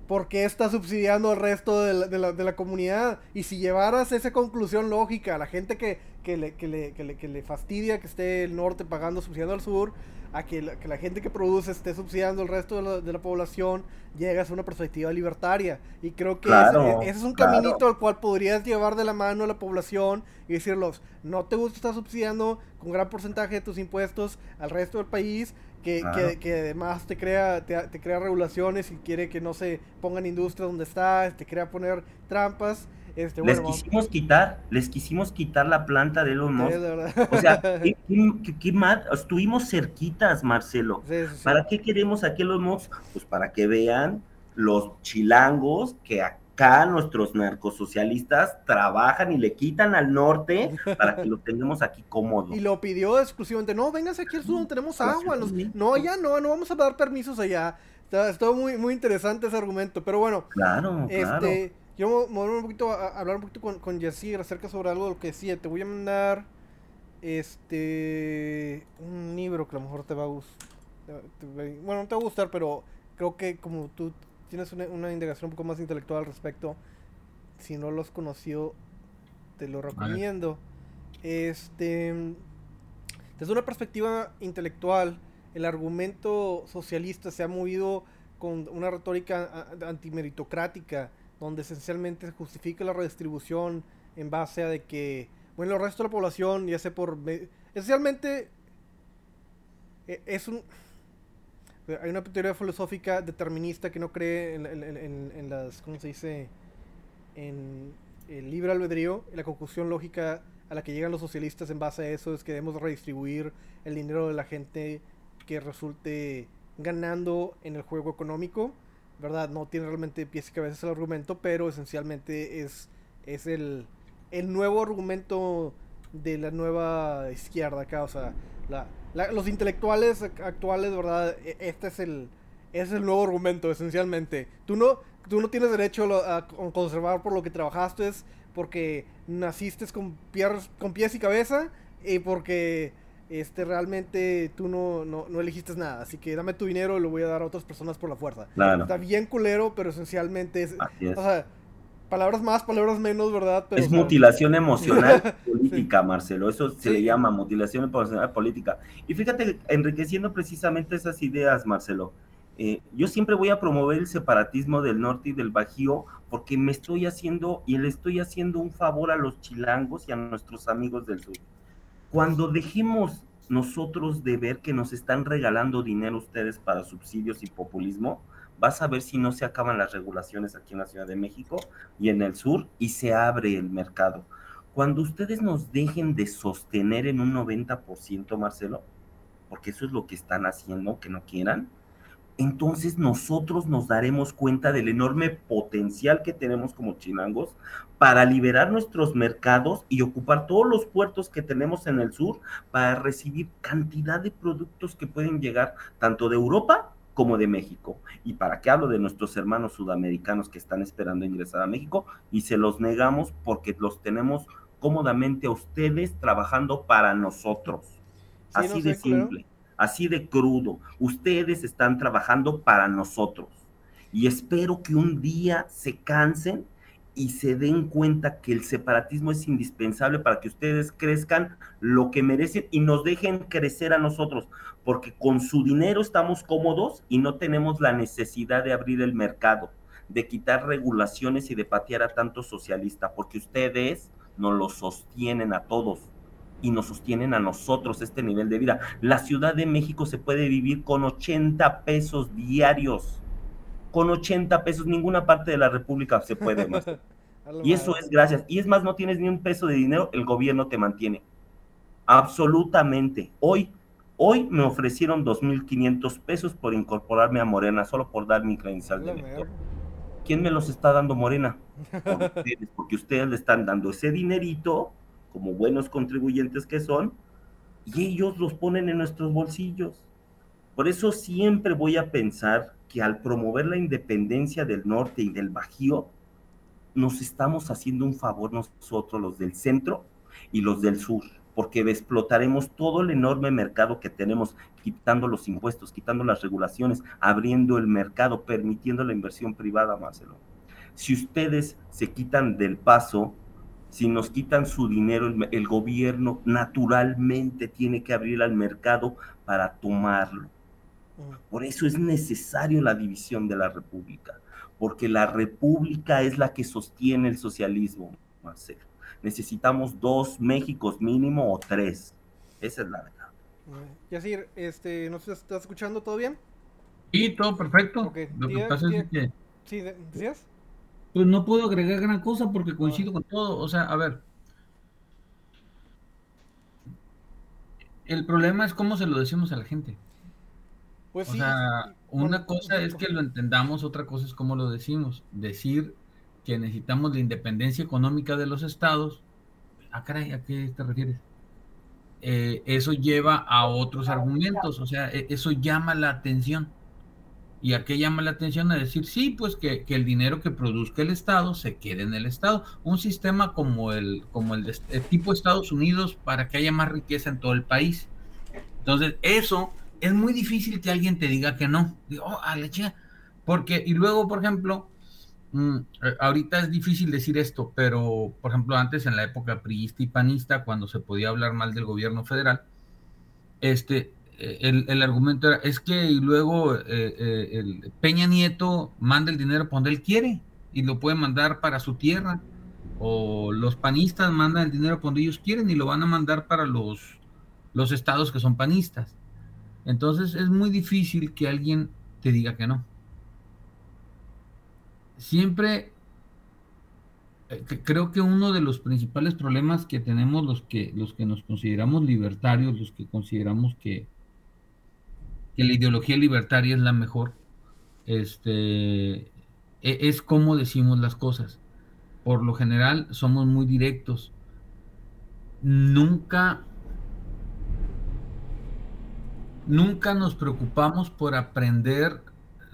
¿por qué está subsidiando al resto de la, de, la, de la, comunidad? Y si llevaras esa conclusión lógica a la gente que, que, le, que, le, que, le, que le fastidia que esté el norte pagando, subsidiando al sur, a que la, gente que produce esté subsidiando el resto de la, población, llegas a una perspectiva libertaria. Y creo que ese, es un caminito al cual podrías llevar de la mano a la población y decirlos, no te gusta estar subsidiando con gran porcentaje de tus impuestos al resto del país, que, que, además te crea, te, crea regulaciones y quiere que no se pongan industrias donde está, te crea poner trampas. Este,
les quisimos quitar, les quisimos quitar la planta de los Musk. o sea, ¿qué, estuvimos cerquitas, Marcelo. ¿Para qué queremos aquí los Musk? Pues para que vean los chilangos que acá nuestros narcosocialistas trabajan y le quitan al norte para que lo tengamos aquí cómodo.
Y lo pidió exclusivamente, no, véngase aquí al sur donde tenemos agua. no, allá no, no vamos a dar permisos allá. Está, muy, muy interesante ese argumento, pero bueno.
Claro,
este, Quiero un poquito, a, hablar un poquito con, con Yacir acerca sobre algo de lo que decía. Te voy a mandar este un libro que a lo mejor te va a gustar. Bueno, no te va a gustar, pero creo que como tú tienes una, una indagación un poco más intelectual al respecto, si no lo has conocido, te lo recomiendo. Este, desde una perspectiva intelectual, el argumento socialista se ha movido con una retórica antimeritocrática donde esencialmente se justifica la redistribución en base a de que, bueno, el resto de la población, ya sé por... Esencialmente e, es un... Hay una teoría filosófica determinista que no cree en, las, ¿cómo se dice? En el libre albedrío. La conclusión lógica a la que llegan los socialistas en base a eso es que debemos redistribuir el dinero de la gente que resulte ganando en el juego económico ¿verdad? No tiene realmente pies y cabezas el argumento, pero esencialmente es, es el, el nuevo argumento de la nueva izquierda acá, o sea, la, los intelectuales actuales, ¿verdad? E, este es el, es el nuevo argumento, esencialmente. Tú no, tú no tienes derecho a, conservar por lo que trabajaste, porque naciste con, pies, con pies y cabeza y porque este realmente tú no, no, no, elegiste nada, así que dame tu dinero y lo voy a dar a otras personas por la fuerza. Está bien culero, pero esencialmente es, O sea, palabras más, palabras menos, ¿verdad?
es mutilación emocional política, Marcelo, eso se le llama mutilación emocional política. Y fíjate, enriqueciendo precisamente esas ideas, Marcelo, Eh, yo siempre voy a promover el separatismo del norte y del bajío porque me estoy haciendo y le estoy haciendo un favor a los chilangos y a nuestros amigos del sur. Cuando dejemos nosotros de ver que nos están regalando dinero ustedes para subsidios y populismo, vas a ver si no se acaban las regulaciones aquí en la Ciudad de México y en el sur y se abre el mercado. Cuando ustedes nos dejen de sostener en un 90%, Marcelo, porque eso es lo que están haciendo, que no quieran, entonces nosotros nos daremos cuenta del enorme potencial que tenemos como chinangos para liberar nuestros mercados y ocupar todos los puertos que tenemos en el sur para recibir cantidad de productos que pueden llegar tanto de Europa como de México. ¿Y para qué hablo de nuestros hermanos sudamericanos que están esperando ingresar a México? Y se los negamos porque los tenemos cómodamente a ustedes trabajando para nosotros. Así de simple así de crudo. Ustedes están trabajando para nosotros. Y espero que un día se cansen y se den cuenta que el separatismo es indispensable para que ustedes crezcan lo que merecen y nos dejen crecer a nosotros, porque con su dinero estamos cómodos y no tenemos la necesidad de abrir el mercado, de quitar regulaciones y de patear a tanto socialista, porque ustedes nos lo sostienen a todos y nos sostienen a nosotros este nivel de vida. La Ciudad de México se puede vivir con 80 pesos diarios. Con 80 pesos, ninguna parte de la República se puede más. y eso es gracias. Y es más, no tienes ni un peso de dinero, el gobierno te mantiene. Absolutamente. Hoy, hoy me ofrecieron 2.500 pesos por incorporarme a Morena, solo por dar mi credencial de elector. ¿Quién me los está dando Morena? porque ustedes le están dando ese dinerito como buenos contribuyentes que son, y ellos los ponen en nuestros bolsillos. Por eso siempre voy a pensar que al promover la independencia del norte y del Bajío, nos estamos haciendo un favor nosotros, los del centro y los del sur, porque explotaremos todo el enorme mercado que tenemos, quitando los impuestos, quitando las regulaciones, abriendo el mercado, permitiendo la inversión privada, Marcelo. Si ustedes se quitan del paso si nos quitan su dinero, el, gobierno naturalmente tiene que abrir al mercado para tomarlo. Mm. Por eso es necesario la división de la república, porque la república es la que sostiene el socialismo, Marcelo. Necesitamos dos Méxicos mínimo o tres. Esa es la verdad.
Yacir, este, ¿nos estás escuchando todo bien?
Sí, todo perfecto. Lo que pasa es que...
Sí, ¿decías?
Pues no puedo agregar gran cosa porque coincido con todo. O sea, a ver. El problema es cómo se lo decimos a la gente. Pues o sea, una cosa es que lo entendamos, otra cosa es cómo lo decimos. Decir que necesitamos la independencia económica de los estados. Ah, caray, ¿a qué te refieres? Eh, eso lleva a otros argumentos, o sea, e, eso llama la atención. ¿Y a qué llama la atención? A decir, sí, pues que, el dinero que produzca el Estado se quede en el Estado. Un sistema como el, como el, de, tipo Estados Unidos para que haya más riqueza en todo el país. Entonces, eso es muy difícil que alguien te diga que no. Digo, oh, a la Porque, y luego, por ejemplo, mm, ahorita es difícil decir esto, pero, por ejemplo, antes en la época priista y panista, cuando se podía hablar mal del gobierno federal, este, el, argumento era, es que luego eh, eh, el Peña Nieto manda el dinero donde él quiere y lo puede mandar para su tierra, o los panistas mandan el dinero donde ellos quieren y lo van a mandar para los, los estados que son panistas. Entonces es muy difícil que alguien te diga que no. Siempre eh, creo que uno de los principales problemas que tenemos los que los que nos consideramos libertarios, los que consideramos que, que la ideología libertaria es la mejor, este, e, es como decimos las cosas. Por lo general somos muy directos. Nunca, nunca nos preocupamos por aprender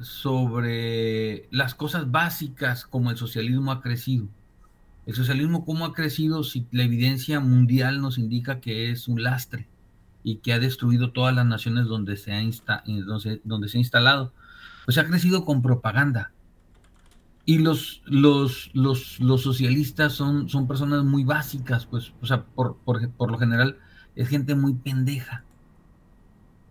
sobre las cosas básicas como el socialismo ha crecido. El socialismo cómo ha crecido si la evidencia mundial nos indica que es un lastre y que ha destruido todas las naciones donde se ha, donde, se ha instalado, pues ha crecido con propaganda. Y los, los, los, los socialistas son, son personas muy básicas, pues, o sea, por, por, por lo general es gente muy pendeja.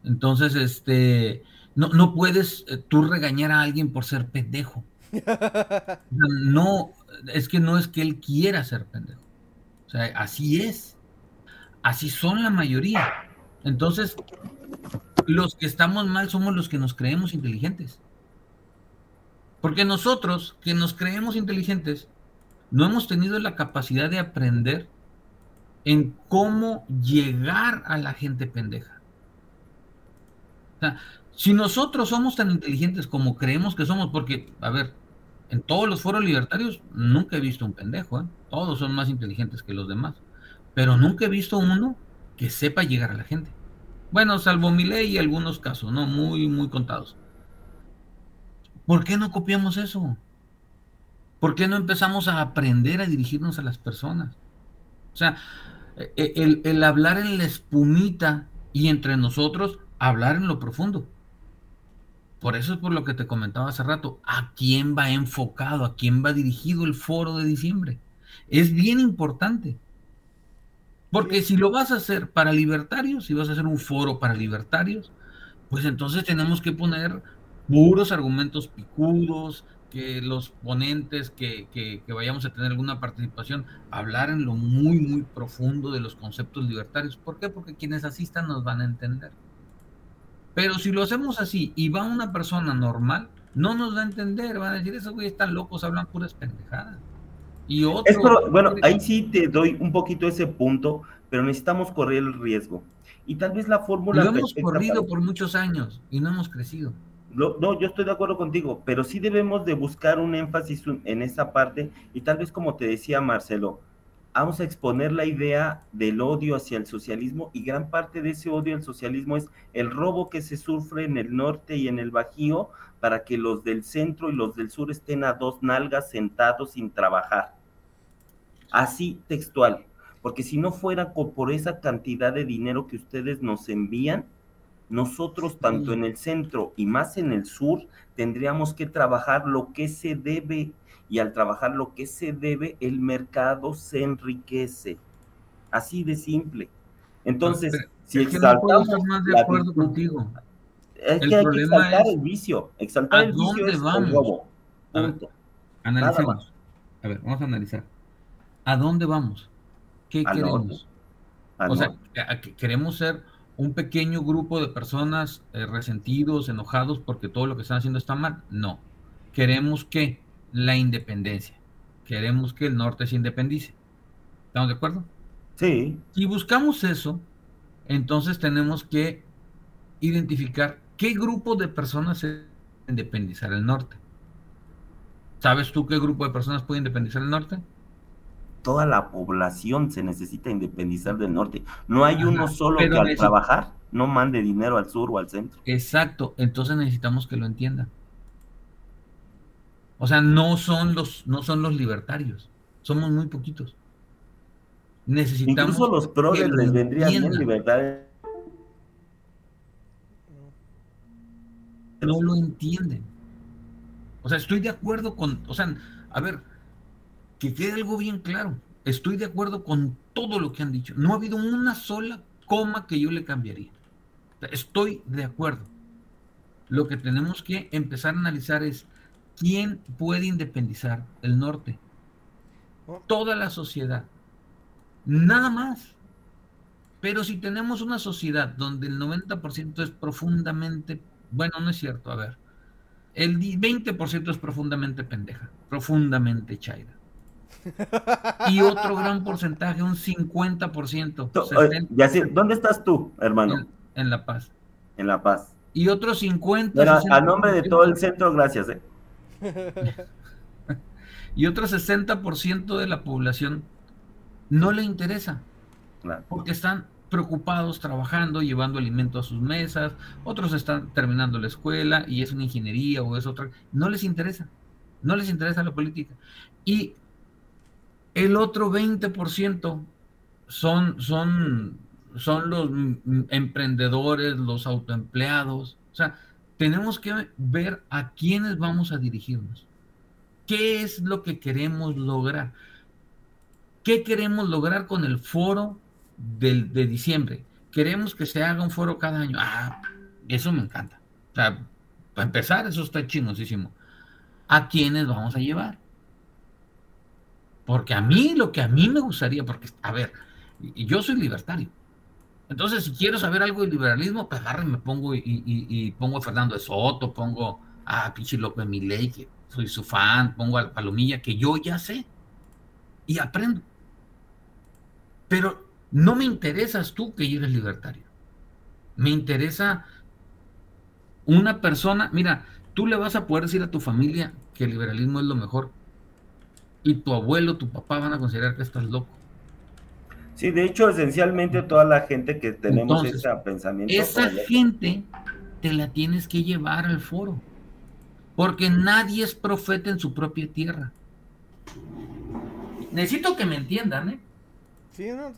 Entonces, este, no, no puedes eh, tú regañar a alguien por ser pendejo. no, es que no es que él quiera ser pendejo. O sea, así es. Así son la mayoría. Entonces, los que estamos mal somos los que nos creemos inteligentes. Porque nosotros, que nos creemos inteligentes, no hemos tenido la capacidad de aprender en cómo llegar a la gente pendeja. O sea, si nosotros somos tan inteligentes como creemos que somos, porque, a ver, en todos los foros libertarios nunca he visto un pendejo, ¿eh? todos son más inteligentes que los demás, pero nunca he visto uno que sepa llegar a la gente. Bueno, salvo mi ley y algunos casos, ¿no? Muy, muy contados. ¿Por qué no copiamos eso? ¿Por qué no empezamos a aprender a dirigirnos a las personas? O sea, e, e, el, el hablar en la espumita y entre nosotros, hablar en lo profundo. Por eso es por lo que te comentaba hace rato, ¿a quién va enfocado, a quién va dirigido el foro de diciembre? Es bien importante. Porque si lo vas a hacer para libertarios, si vas a hacer un foro para libertarios, pues entonces tenemos que poner puros argumentos picudos, que los ponentes que, que, vayamos a tener alguna participación hablar en lo muy, muy profundo de los conceptos libertarios. ¿Por qué? Porque quienes asistan nos van a entender. Pero si lo hacemos así y va una persona normal, no nos va a entender, van a decir, esos güeyes están locos, hablan puras pendejadas.
Y otro, bueno, ahí sí te doy un poquito ese punto, pero necesitamos correr el riesgo. Y tal vez la fórmula...
Lo hemos corrido por muchos años y no hemos crecido.
No, no, yo estoy de acuerdo contigo, pero sí debemos de buscar un énfasis en esa parte y tal vez como te decía Marcelo, vamos a exponer la idea del odio hacia el socialismo y gran parte de ese odio al socialismo es el robo que se sufre en el norte y en el Bajío para que los del centro y los del sur estén a dos nalgas sentados sin trabajar. Así textual, porque si no fuera por esa cantidad de dinero que ustedes nos envían, nosotros tanto en el centro y más en el sur tendríamos que trabajar lo que se debe y al trabajar lo que se debe, el mercado se enriquece. Así de simple. Entonces, si exaltamos
no más de acuerdo contigo.
Es que hay que exaltar el vicio. Exaltar el vicio es
vamos? el robo. Punto. analicemos. A ver, vamos a analizar. ¿A dónde vamos? ¿Qué queremos? o sea, queremos ser un pequeño grupo de personas eh, resentidos, enojados porque todo lo que están haciendo está mal. No. Queremos que la independencia. Queremos que el norte se independice. ¿Estamos de acuerdo?
Sí.
Si buscamos eso, entonces tenemos que identificar qué grupo de personas se independizar el norte. ¿Sabes tú qué grupo de personas puede independizar el norte?
Toda la población se necesita independizar del norte. No hay uno solo que al trabajar no mande dinero al sur o al centro.
Exacto, entonces necesitamos que lo entiendan. O sea, no son los, no son los libertarios, somos muy poquitos. Necesitamos.
Incluso los progres les vendría bien libertad.
No lo entienden. O sea, estoy de acuerdo con, o sea, a ver, que quede algo bien claro. Estoy de acuerdo con todo lo que han dicho. No ha habido una sola coma que yo le cambiaría. Estoy de acuerdo. Lo que tenemos que empezar a analizar es ¿Quién puede independizar el norte? Oh. Toda la sociedad. Nada más. Pero si tenemos una sociedad donde el 90% es profundamente, bueno, no es cierto, a ver, el 20% es profundamente pendeja, profundamente chaira. Y otro gran porcentaje, un 50%.
Ya ¿Dónde estás tú, hermano?
En, en, La Paz.
En La Paz.
Y otro 50%.
a nombre de todo el centro, gracias. ¿eh?
y otro 60% de la población no le interesa. Porque están preocupados trabajando, llevando alimento a sus mesas, otros están terminando la escuela y es una ingeniería o es otra. No les interesa, no les interesa la política. Y el otro 20% son, son, son los emprendedores, los autoempleados. O sea, tenemos que ver a quiénes vamos a dirigirnos. ¿Qué es lo que queremos lograr? ¿Qué queremos lograr con el foro de diciembre? Queremos que se haga un foro cada año. Ah, eso me encanta. O sea, para empezar, eso está chinosísimo. ¿A quiénes vamos a llevar? Porque a mí, lo que a mí me gustaría, porque, a ver, yo soy libertario. Entonces, si quiero saber algo de liberalismo, pues me pongo y, pongo a Fernando de Soto, pongo a pinche López Milei, que soy su fan, pongo a Palomilla, que yo ya sé. Y aprendo. Pero no me interesas tú que eres libertario. Me interesa una persona, mira, tú le vas a poder decir a tu familia que el liberalismo es lo mejor y tu abuelo, tu papá van a considerar que estás loco.
Sí, de hecho, esencialmente toda la gente que tenemos ese pensamiento.
Esa gente te la tienes que llevar al foro, porque nadie es profeta en su propia tierra. Necesito que me entiendan, ¿eh?
Sí, no,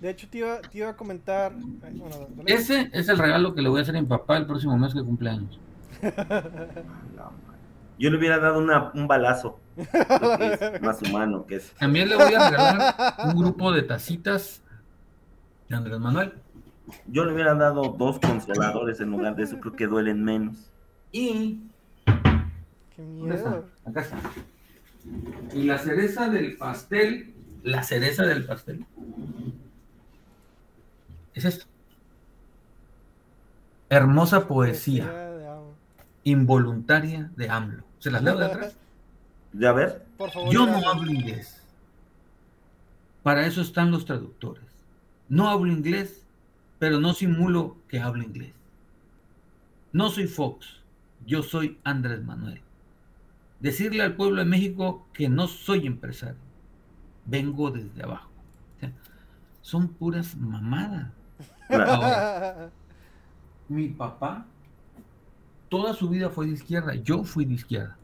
de hecho, te iba, a comentar.
Ese es el regalo que le voy a hacer a mi papá el próximo mes que cumple años.
Yo le hubiera dado un balazo. Más humano que es.
También le voy a regalar un grupo de tacitas de Andrés Manuel.
Yo le hubiera dado dos consoladores en lugar de eso, creo que duelen menos.
Y.
Qué miedo.
Acá está. Y la cereza del pastel, la cereza del pastel, es esto. Hermosa poesía involuntaria de AMLO. ¿Se las leo de atrás?
Ya ver.
Yo no hablo inglés. Para eso están los traductores. No hablo inglés, pero no simulo que hablo inglés. No soy Fox, yo soy Andrés Manuel. Decirle al pueblo de México que no soy empresario. Vengo desde abajo. son puras mamadas mi papá toda su vida fue de izquierda, yo fui de izquierda.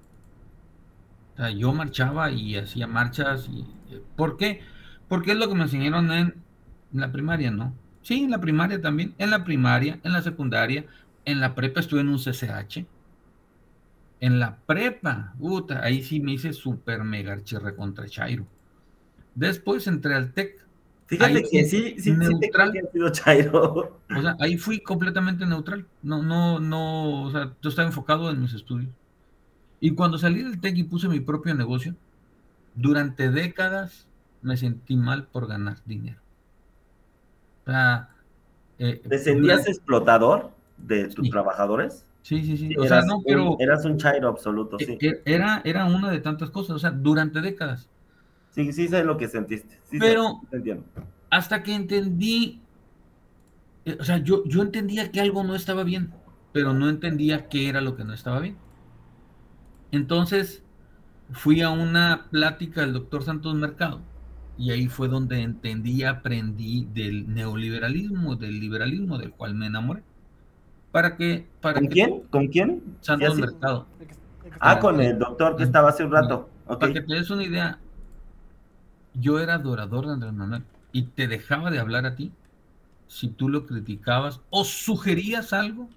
Sea, yo marchaba y hacía marchas. Y, eh, ¿Por qué? Porque es lo que me enseñaron en, la primaria, ¿no? Sí, en la primaria también. En la primaria, en la secundaria, en la prepa estuve en un CCH. En la prepa, puta, ahí sí me hice súper mega chirre contra Chairo. Después entré al TEC,
Fíjate que sí, sí, neutral. sido Chairo.
O sea, ahí fui completamente neutral. No, no, no, o sea, yo estaba enfocado en mis estudios. Y cuando salí del TEC y puse mi propio negocio, durante décadas me sentí mal por ganar dinero.
O sea, eh, ¿Te sentías explotador de tus trabajadores?
Sí, sí, sí. O sea, no, pero.
Eras un chairo absoluto,
sí. E, e, era, era una de tantas cosas, o sea, durante décadas.
Sí, sí sé lo que sentiste.
Pero hasta que entendí, eh, o sea, yo, yo entendía que algo no estaba bien, pero no entendía qué era lo que no estaba bien. Entonces fui a una plática del doctor Santos Mercado y ahí fue donde entendí, aprendí del neoliberalismo, del liberalismo del cual me enamoré. Para que, para
¿Con quién? ¿Con quién?
Santos Mercado.
Ah, con el doctor que estaba hace un rato.
Para que te des una idea, yo era adorador de Andrés Manuel y te dejaba de hablar a ti si tú lo criticabas o sugerías algo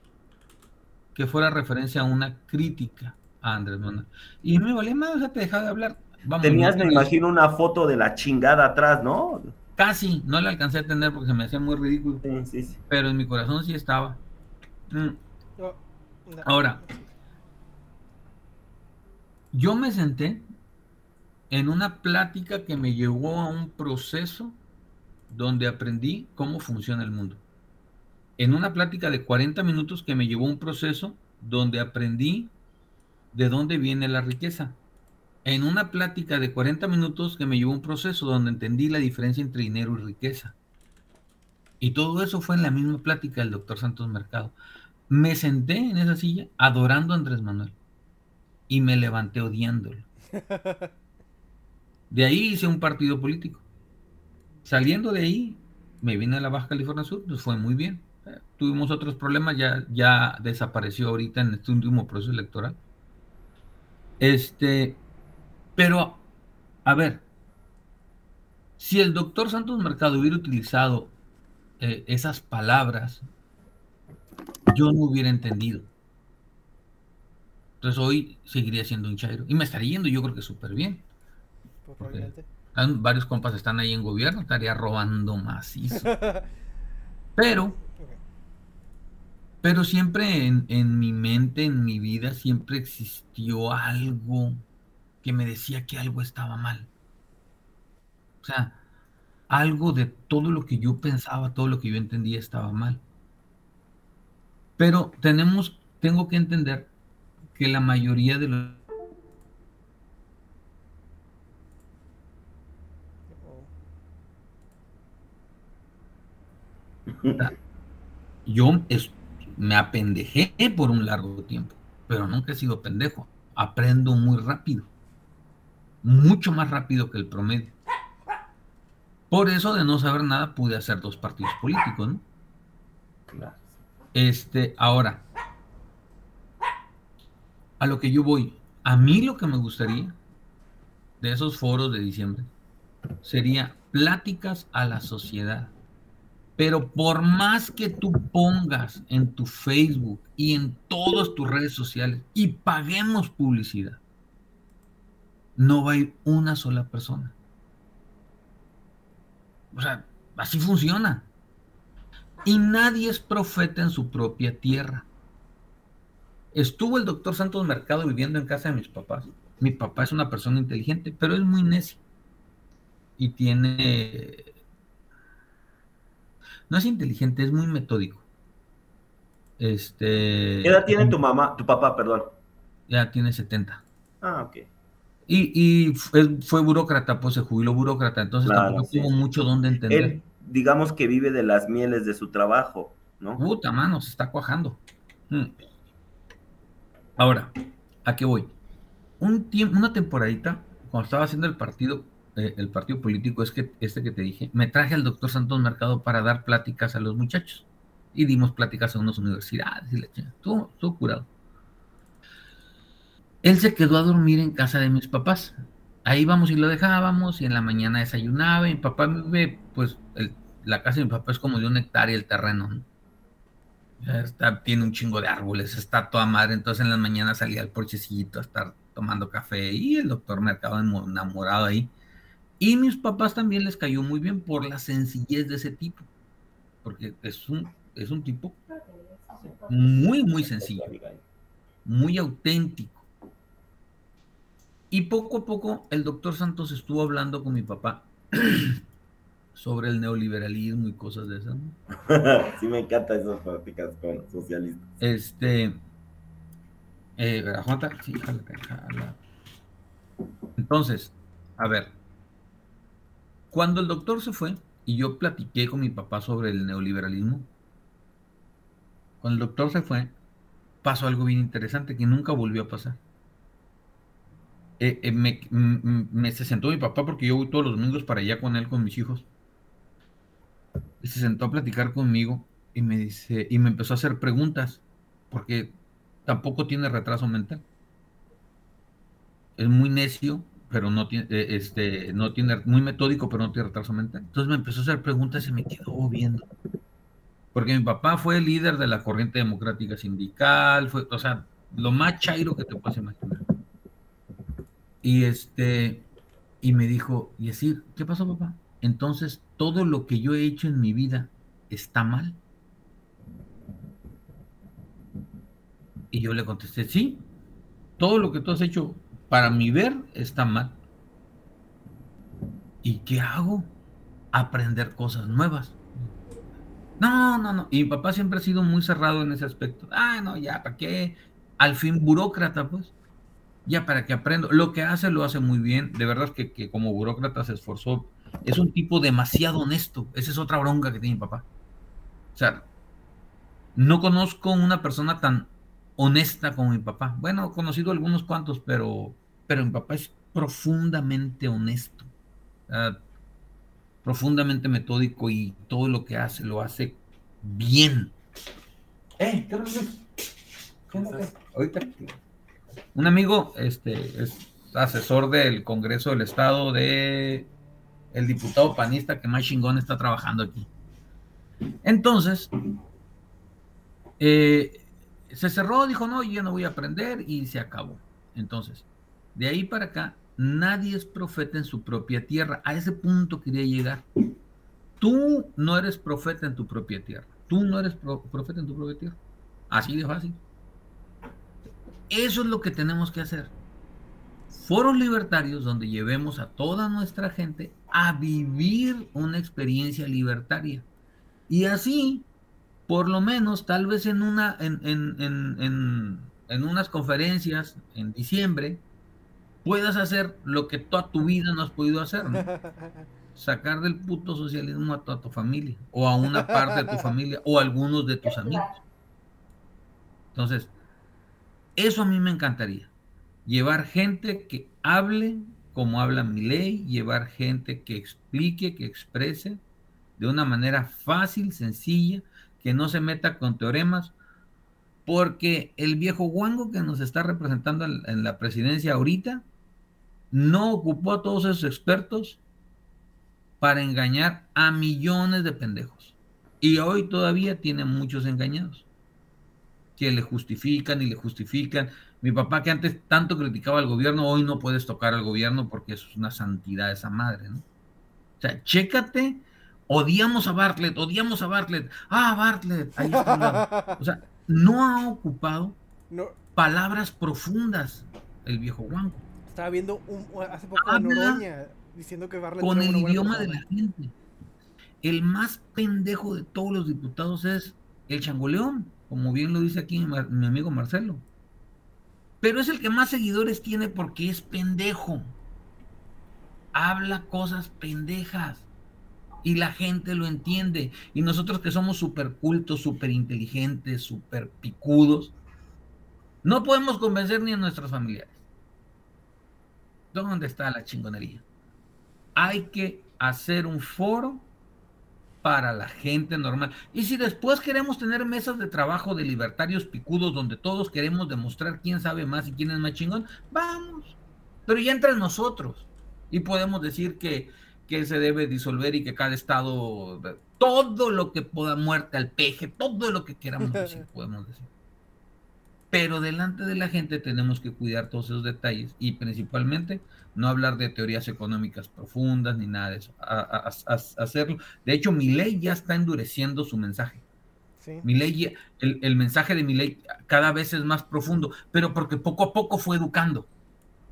que fuera referencia a una crítica Andrés Manuel. Y me valía más, o sea, te dejaba de hablar.
Tenías, me imagino, una foto de la chingada atrás, ¿no?
Casi, no la alcancé a tener porque se me hacía muy ridículo. Pero en mi corazón sí estaba. Mm. Ahora, yo me senté en una plática que me llevó a un proceso donde aprendí cómo funciona el mundo. En una plática de 40 minutos que me llevó a un proceso donde aprendí de dónde viene la riqueza. En una plática de 40 minutos que me llevó un proceso donde entendí la diferencia entre dinero y riqueza. Y todo eso fue en la misma plática del doctor Santos Mercado. Me senté en esa silla adorando a Andrés Manuel y me levanté odiándolo. De ahí hice un partido político. Saliendo de ahí, me vine a la Baja California Sur, pues fue muy bien. tuvimos otros problemas, ya, ya desapareció ahorita en este último proceso electoral. Este, pero, a ver, si el doctor Santos Mercado hubiera utilizado eh, esas palabras, yo no hubiera entendido. Entonces hoy seguiría siendo un chairo. Y me estaría yendo yo creo que súper bien. Varios compas están ahí en gobierno, estaría robando macizo. Pero Pero siempre en, en mi mente, en mi vida, siempre existió algo que me decía que algo estaba mal. O sea, algo de todo lo que yo pensaba, todo lo que yo entendía estaba mal. Pero tenemos, tengo que entender que la mayoría de los yo me apendejé por un largo tiempo, pero nunca he sido pendejo. Aprendo muy rápido, mucho más rápido que el promedio. Por eso de no saber nada pude hacer dos partidos políticos, ¿no? Claro. Este, ahora, a lo que yo voy, a mí lo que me gustaría de esos foros de diciembre sería pláticas a la sociedad. Pero por más que tú pongas en tu Facebook y en todas tus redes sociales y paguemos publicidad, no va a ir una sola persona. O sea, así funciona. Y nadie es profeta en su propia tierra. Estuvo el doctor Santos Mercado viviendo en casa de mis papás. Mi papá es una persona inteligente, pero es muy necio. Y tiene... No es inteligente, es muy metódico. Este...
¿Qué edad tiene tu mamá, tu papá, perdón?
Ya tiene 70.
Ah, ok.
Y, fue, burócrata, pues se jubiló burócrata, entonces tampoco tuvo mucho donde entender.
digamos que vive de las mieles de su trabajo, ¿no?
Puta mano, se está cuajando. Hmm. Ahora, ¿a qué voy? Un una temporadita, cuando estaba haciendo el partido, eh, el partido político, es que este que te dije, me traje al doctor Santos Mercado para dar pláticas a los muchachos. Y dimos pláticas a unas universidades y le todo, todo curado. Él se quedó a dormir en casa de mis papás. Ahí íbamos y lo dejábamos y en la mañana desayunaba. Y mi papá vive, pues, la casa de mi papá es como de un hectárea el terreno. Está, tiene un chingo de árboles, está toda madre. Entonces en la mañana salía al porchecito a estar tomando café y el doctor Mercado enamorado ahí. Y mis papás también les cayó muy bien por la sencillez de ese tipo. Porque es un, es un tipo muy, muy sencillo, muy auténtico. Y poco a poco el doctor Santos estuvo hablando con mi papá sobre el neoliberalismo y cosas de esas.
sí, me encantan esas prácticas con socialistas.
Este. Eh, sí, Entonces, a ver. Cuando el doctor se fue y yo platiqué con mi papá sobre el neoliberalismo, cuando el doctor se fue, pasó algo bien interesante que nunca volvió a pasar. Eh, eh, me, se sentó mi papá porque yo voy todos los domingos para allá con él, con mis hijos. Se sentó a platicar conmigo y me dice, y me empezó a hacer preguntas, porque tampoco tiene retraso mental. Es muy necio, pero no tiene, eh, este, no tiene, muy metódico, pero no tiene retraso mental. Entonces me empezó a hacer preguntas y me quedó viendo. Porque mi papá fue líder de la corriente democrática sindical, fue, o sea, lo más chairo que te puedas imaginar. Y este, y me dijo, y decir, ¿qué pasó, papá? Entonces, todo lo que yo he hecho en mi vida está mal. Y yo le contesté, sí, todo lo que tú has hecho para mi ver está mal. ¿Y qué hago? Aprender cosas nuevas. No, no, no. Y mi papá siempre ha sido muy cerrado en ese aspecto. Ah, no, ya, ¿para qué? Al fin burócrata, pues ya para que aprendo. Lo que hace lo hace muy bien. De verdad que, que como burócrata se esforzó. Es un tipo demasiado honesto. Esa es otra bronca que tiene mi papá. O sea, no conozco una persona tan honesta como mi papá. Bueno, he conocido algunos cuantos, pero, pero mi papá es profundamente honesto. profundamente metódico y todo lo que hace lo hace bien. ¡Eh! ¿Qué Ahorita. Un amigo este, es asesor del Congreso del Estado de el diputado panista que más chingón está trabajando aquí. Entonces, eh, se cerró, dijo, no, yo no voy a aprender y se acabó. Entonces, de ahí para acá, nadie es profeta en su propia tierra. A ese punto quería llegar. Tú no eres profeta en tu propia tierra. Tú no eres profeta en tu propia tierra. Así de fácil. Eso es lo que tenemos que hacer. Foros libertarios donde llevemos a toda nuestra gente a vivir una experiencia libertaria. Y así, por lo menos, tal vez en, una, en, en, en, en unas conferencias en diciembre, puedas hacer lo que toda tu vida no has podido hacer, ¿no? Sacar del puto socialismo a toda tu familia, o a una parte de tu familia, o a algunos de tus amigos. Entonces, eso a mí me encantaría. Llevar gente que hable como habla mi ley, llevar gente que explique, que exprese de una manera fácil, sencilla, que no se meta con teoremas, porque el viejo guango que nos está representando en, en la presidencia ahorita no ocupó a todos esos expertos para engañar a millones de pendejos. Y hoy todavía tiene muchos engañados que le justifican y le justifican. Mi papá que antes tanto criticaba al gobierno, hoy no puedes tocar al gobierno porque eso es una santidad esa madre, ¿no? O sea, chécate, odiamos a Bartlett, odiamos a Bartlett, ah, Bartlett, ahí está. O sea, no ha ocupado
No,
palabras profundas el viejo Juan
estaba viendo un, hace poco
Habla
a Noroña diciendo que
con el idioma de la gente. El más pendejo de todos los diputados es el changoleón, como bien lo dice aquí mi, amigo Marcelo. Pero es el que más seguidores tiene porque es pendejo. Habla cosas pendejas. Y la gente lo entiende. Y nosotros que somos súper cultos, súper inteligentes, súper picudos, no podemos convencer ni a nuestros familiares. ¿Dónde está la chingonería? Hay que hacer un foro para la gente normal. Y si después queremos tener mesas de trabajo de libertarios picudos donde todos queremos demostrar quién sabe más y quién es más chingón, vamos. Pero ya entre nosotros. Y podemos decir que, que se debe disolver y que cada estado, todo lo que pueda, muerte al peje, todo lo que queramos decir, podemos decir. Pero delante de la gente tenemos que cuidar todos esos detalles y principalmente no hablar de teorías económicas profundas ni nada de eso. A- a- a- hacerlo. De hecho, mi ley ya está endureciendo su mensaje.
Sí.
Mi ley, el, el mensaje de mi ley cada vez es más profundo, pero porque poco a poco fue educando.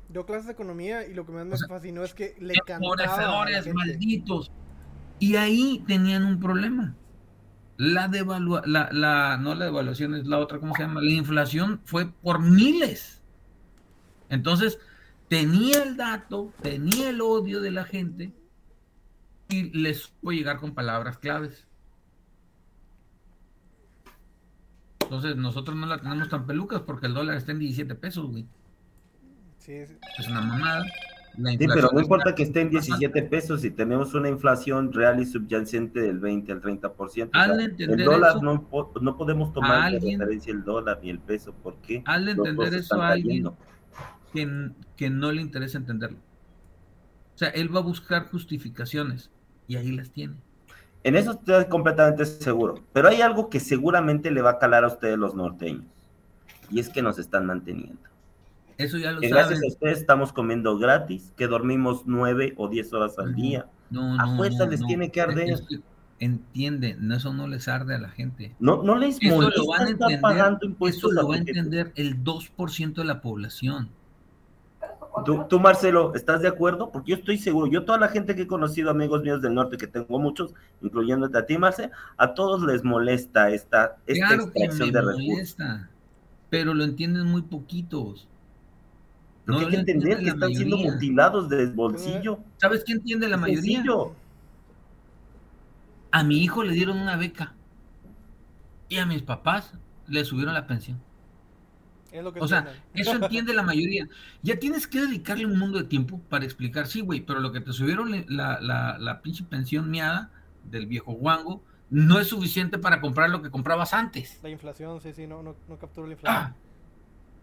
Dio clases de economía y lo que más me
O sea,
fascinó es que le cantaba a la gente.
malditos. Y ahí tenían un problema. La devalua, la, la, no la devaluación es la otra, ¿cómo se llama? La inflación fue por miles. Entonces, tenía el dato, tenía el odio de la gente y les supo llegar con palabras claves. Entonces, nosotros no la tenemos tan pelucas porque el dólar está en 17 pesos, güey.
Sí, sí.
Es una mamada.
Sí, pero no importa que esté en 17 pesos si tenemos una inflación real y subyacente del 20 al 30%. o sea, el dólar
eso
no, no podemos tomar de
alguien.
referencia el dólar ni el peso. ¿Por qué?
Hazle
Los
entender eso a alguien que, que no le interesa entenderlo. O sea, él va a buscar justificaciones y ahí las tiene.
En eso estoy completamente seguro. Pero hay algo que seguramente le va a calar a ustedes los norteños. Y es que nos están manteniendo.
Eso ya lo
Que gracias a ustedes estamos comiendo gratis, que dormimos nueve o diez horas al día.
No,
A
no,
fuerza
no,
les tiene que arder.
Es que entiende, eso no les arde a la gente.
No, no les
Eso
molesta
lo van a entender,
pagando
eso
impuestos
lo
a
va a entender el 2% de la población.
¿Tú, tú, Marcelo, ¿estás de acuerdo? Porque yo estoy seguro, yo toda la gente que he conocido, amigos míos del norte, que tengo muchos, incluyéndote a ti, Marce, a todos les molesta esta, esta
Claro que
extracción
me
de recursos.
molesta, pero lo entienden muy poquitos.
Pero
No
hay que entender que están siendo mutilados de bolsillo.
¿Sabes qué entiende la mayoría?
sencillo.
A mi hijo le dieron una beca y a mis papás le subieron la pensión.
Es lo que
O sea, eso entiende la mayoría. Ya tienes que dedicarle un mundo de tiempo para explicar, sí, güey, pero lo que te subieron la, la, la pinche pensión miada del viejo guango no es suficiente para comprar lo que comprabas antes.
La inflación, sí, sí, no, no, no capturo la
Ah,
inflación.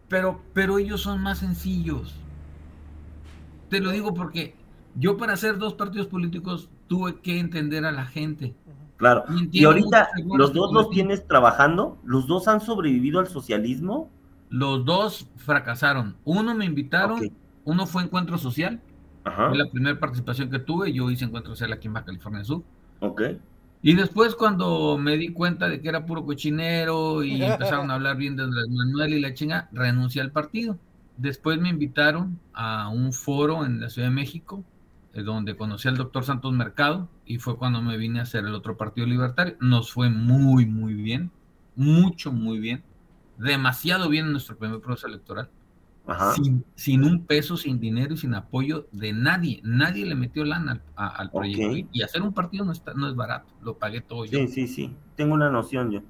Pero, pero ellos son más sencillos. Te lo digo porque yo para hacer dos partidos políticos tuve que entender a la gente.
Claro.
Y
ahorita los dos los tienes trabajando, los dos han sobrevivido al socialismo.
Los dos fracasaron. Uno me invitaron, uno fue encuentro social.
Ajá.
Fue la primera participación que tuve. Yo hice encuentro social aquí en Baja California Sur.
Ok.
Y después cuando me di cuenta de que era puro cochinero y empezaron a hablar bien de Andrés Manuel y la chinga, renuncié al partido. Después me invitaron a un foro en la Ciudad de México, eh, donde conocí al doctor Santos Mercado y fue cuando me vine a hacer el otro partido libertario. Nos fue muy, muy bien, mucho, muy bien, demasiado bien en nuestro primer proceso electoral. Sin, un peso, sin dinero y sin apoyo de nadie. Nadie le metió lana al, proyecto. Y, hacer un partido no, está, no es barato. Lo pagué todo yo.
Sí, sí, sí. Tengo una noción yo.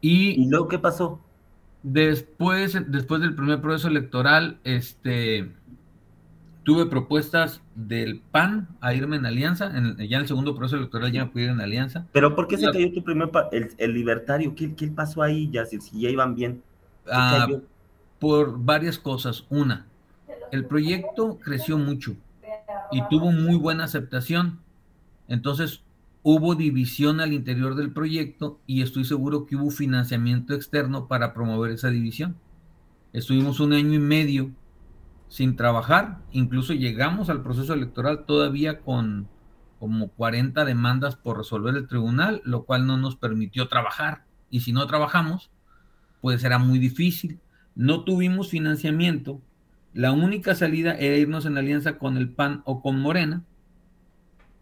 Y,
¿Y luego qué pasó?
Después, después del primer proceso electoral, este, tuve propuestas del PAN a irme en alianza. En, ya en el segundo proceso electoral ya me pude ir en alianza.
¿Pero por qué se cayó tu primer, el, el, libertario? ¿Qué, ¿Qué, pasó ahí, ya Si, ya iban bien.
Ah, por varias cosas. Una, el proyecto creció mucho y tuvo muy buena aceptación. Entonces, hubo división al interior del proyecto y estoy seguro que hubo financiamiento externo para promover esa división. Estuvimos un año y medio sin trabajar, incluso llegamos al proceso electoral todavía con como 40 demandas por resolver el tribunal, lo cual no nos permitió trabajar. Y si no trabajamos, pues era muy difícil no tuvimos financiamiento, la única salida era irnos en alianza con el PAN o con Morena,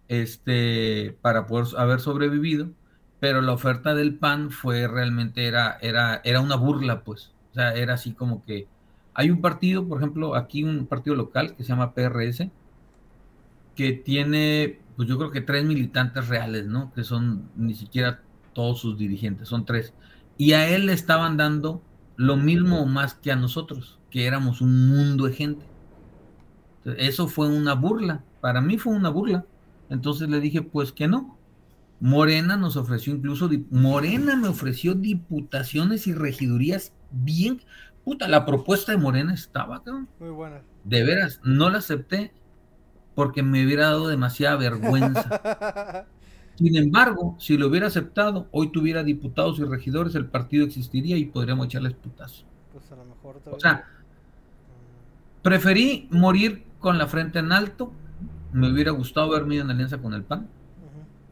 este, para poder haber sobrevivido, pero la oferta del PAN fue realmente, era, era, era una burla, pues, o sea, era así como que hay un partido, por ejemplo, aquí un partido local que se llama PRS, que tiene, pues yo creo que tres militantes reales, ¿no? Que son ni siquiera todos sus dirigentes, son tres. Y a él le estaban dando lo mismo o más que a nosotros, que éramos un mundo de gente. Eso fue una burla, para mí fue una burla. Entonces le dije, pues que no. Morena nos ofreció incluso, Morena me ofreció diputaciones y regidurías bien. Puta, la propuesta de Morena estaba,
Muy buena.
De veras, no la acepté porque me hubiera dado demasiada vergüenza. Sin embargo, si lo hubiera aceptado, hoy tuviera diputados y regidores, el partido existiría y podríamos echarles putazo.
Pues a lo mejor
O sea, preferí morir con la frente en alto. Me hubiera gustado haberme ido en alianza con el PAN,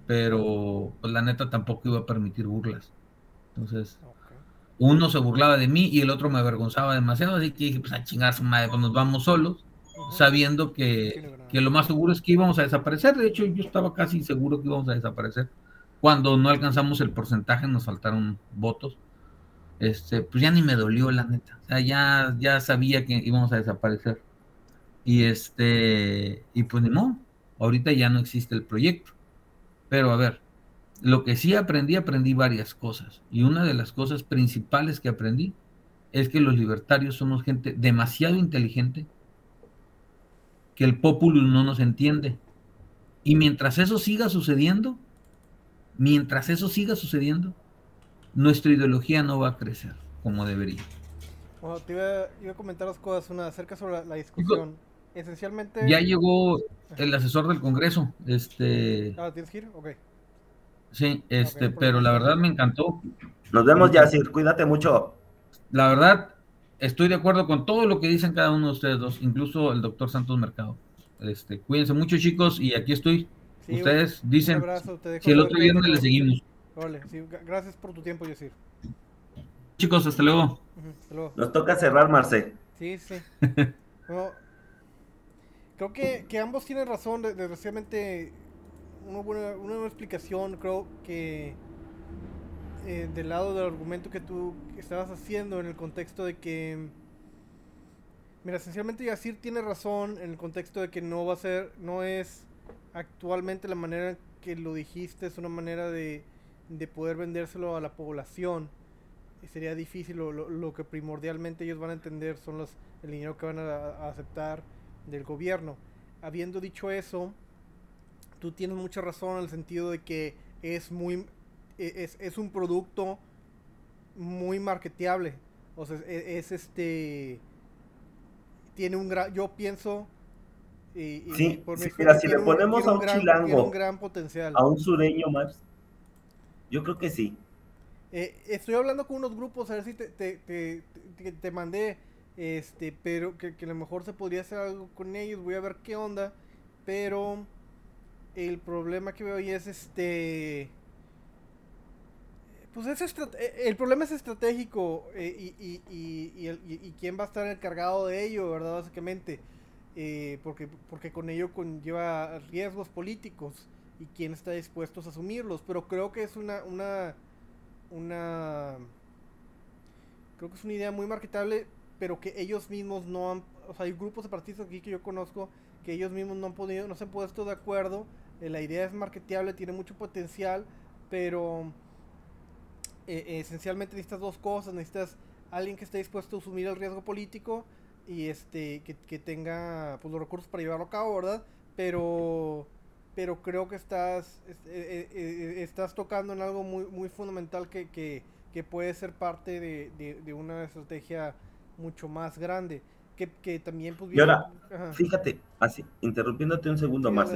pero pues, la neta tampoco iba a permitir burlas. Entonces, uno se burlaba de mí y el otro me avergonzaba demasiado, así que dije, pues a chingar su madre, pues nos vamos solos sabiendo que, lo más seguro es que íbamos a desaparecer. De hecho, yo estaba casi seguro que íbamos a desaparecer. Cuando no alcanzamos el porcentaje, nos faltaron votos. Este, pues ya ni me dolió, la neta. O sea, ya, ya sabía que íbamos a desaparecer. Y este, y pues modo, ahorita ya no existe el proyecto. Pero a ver, lo que sí aprendí, aprendí varias cosas. Y una de las cosas principales que aprendí es que los libertarios somos gente demasiado inteligente, que el populus no nos entiende. Y mientras eso siga sucediendo, mientras eso siga sucediendo, nuestra ideología no va a crecer como debería.
Bueno, te iba, a comentar dos cosas. Una acerca sobre la, discusión. Esencialmente.
Ya llegó el asesor del Congreso. Este.
Ah, ¿tienes que ir? Ok.
Sí, este, pero la verdad me encantó.
Nos vemos, Yacir. Cuídate mucho.
La verdad, estoy de acuerdo con todo lo que dicen cada uno de ustedes dos, incluso el doctor Santos Mercado. Este, cuídense mucho, chicos, y aquí estoy. ustedes dicen si el otro viernes le seguimos.
Vale, gracias por tu tiempo, Yosir.
Chicos, hasta luego.
Nos toca cerrar, Marce.
Sí, sí. creo que, que, ambos tienen razón. Desgraciadamente, una buena, una buena explicación, creo que eh, del lado del argumento que tú estabas haciendo en el contexto de que mira esencialmente Yacir tiene razón en el contexto de que no va a ser no es actualmente la manera que lo dijiste es una manera de, de poder vendérselo a la población. Y sería difícil lo, lo, que primordialmente ellos van a entender son los el dinero que van a, a aceptar del gobierno. Habiendo dicho eso tú tienes mucha razón en el sentido de que es muy es, es un producto muy marketeable. O sea, e, es, este. Tiene un gran. Yo pienso.
Y, sí, mira, si le ponemos a un, chilango.
un gran potencial.
A un sureño más. Yo creo que sí.
Eh, estoy hablando con unos grupos, a ver si te, te, te, te mandé. Este, pero que, que, a lo mejor se podría hacer algo con ellos. Voy a ver qué onda. Pero el problema que veo ahí es este Pues es eh, el problema es estratégico eh, y, y, quién va a estar encargado de ello, ¿verdad? Básicamente. Eh, porque, porque con ello conlleva riesgos políticos y quién está dispuesto a asumirlos. Pero creo que es una, una, una, creo que es una idea muy marketable, pero que ellos mismos no han, o sea, hay grupos de partidos aquí que yo conozco que ellos mismos no han podido, no se han puesto de acuerdo. la idea es marketeable, tiene mucho potencial, pero eh, esencialmente necesitas dos cosas, necesitas alguien que esté dispuesto a asumir el riesgo político y este que, tenga pues, los recursos para llevarlo a cabo, ¿verdad? Pero pero creo que estás eh, eh, estás tocando en algo muy muy fundamental que, que, puede ser parte de, una estrategia mucho más grande que, también pues,
y ahora fíjate así interrumpiéndote un segundo más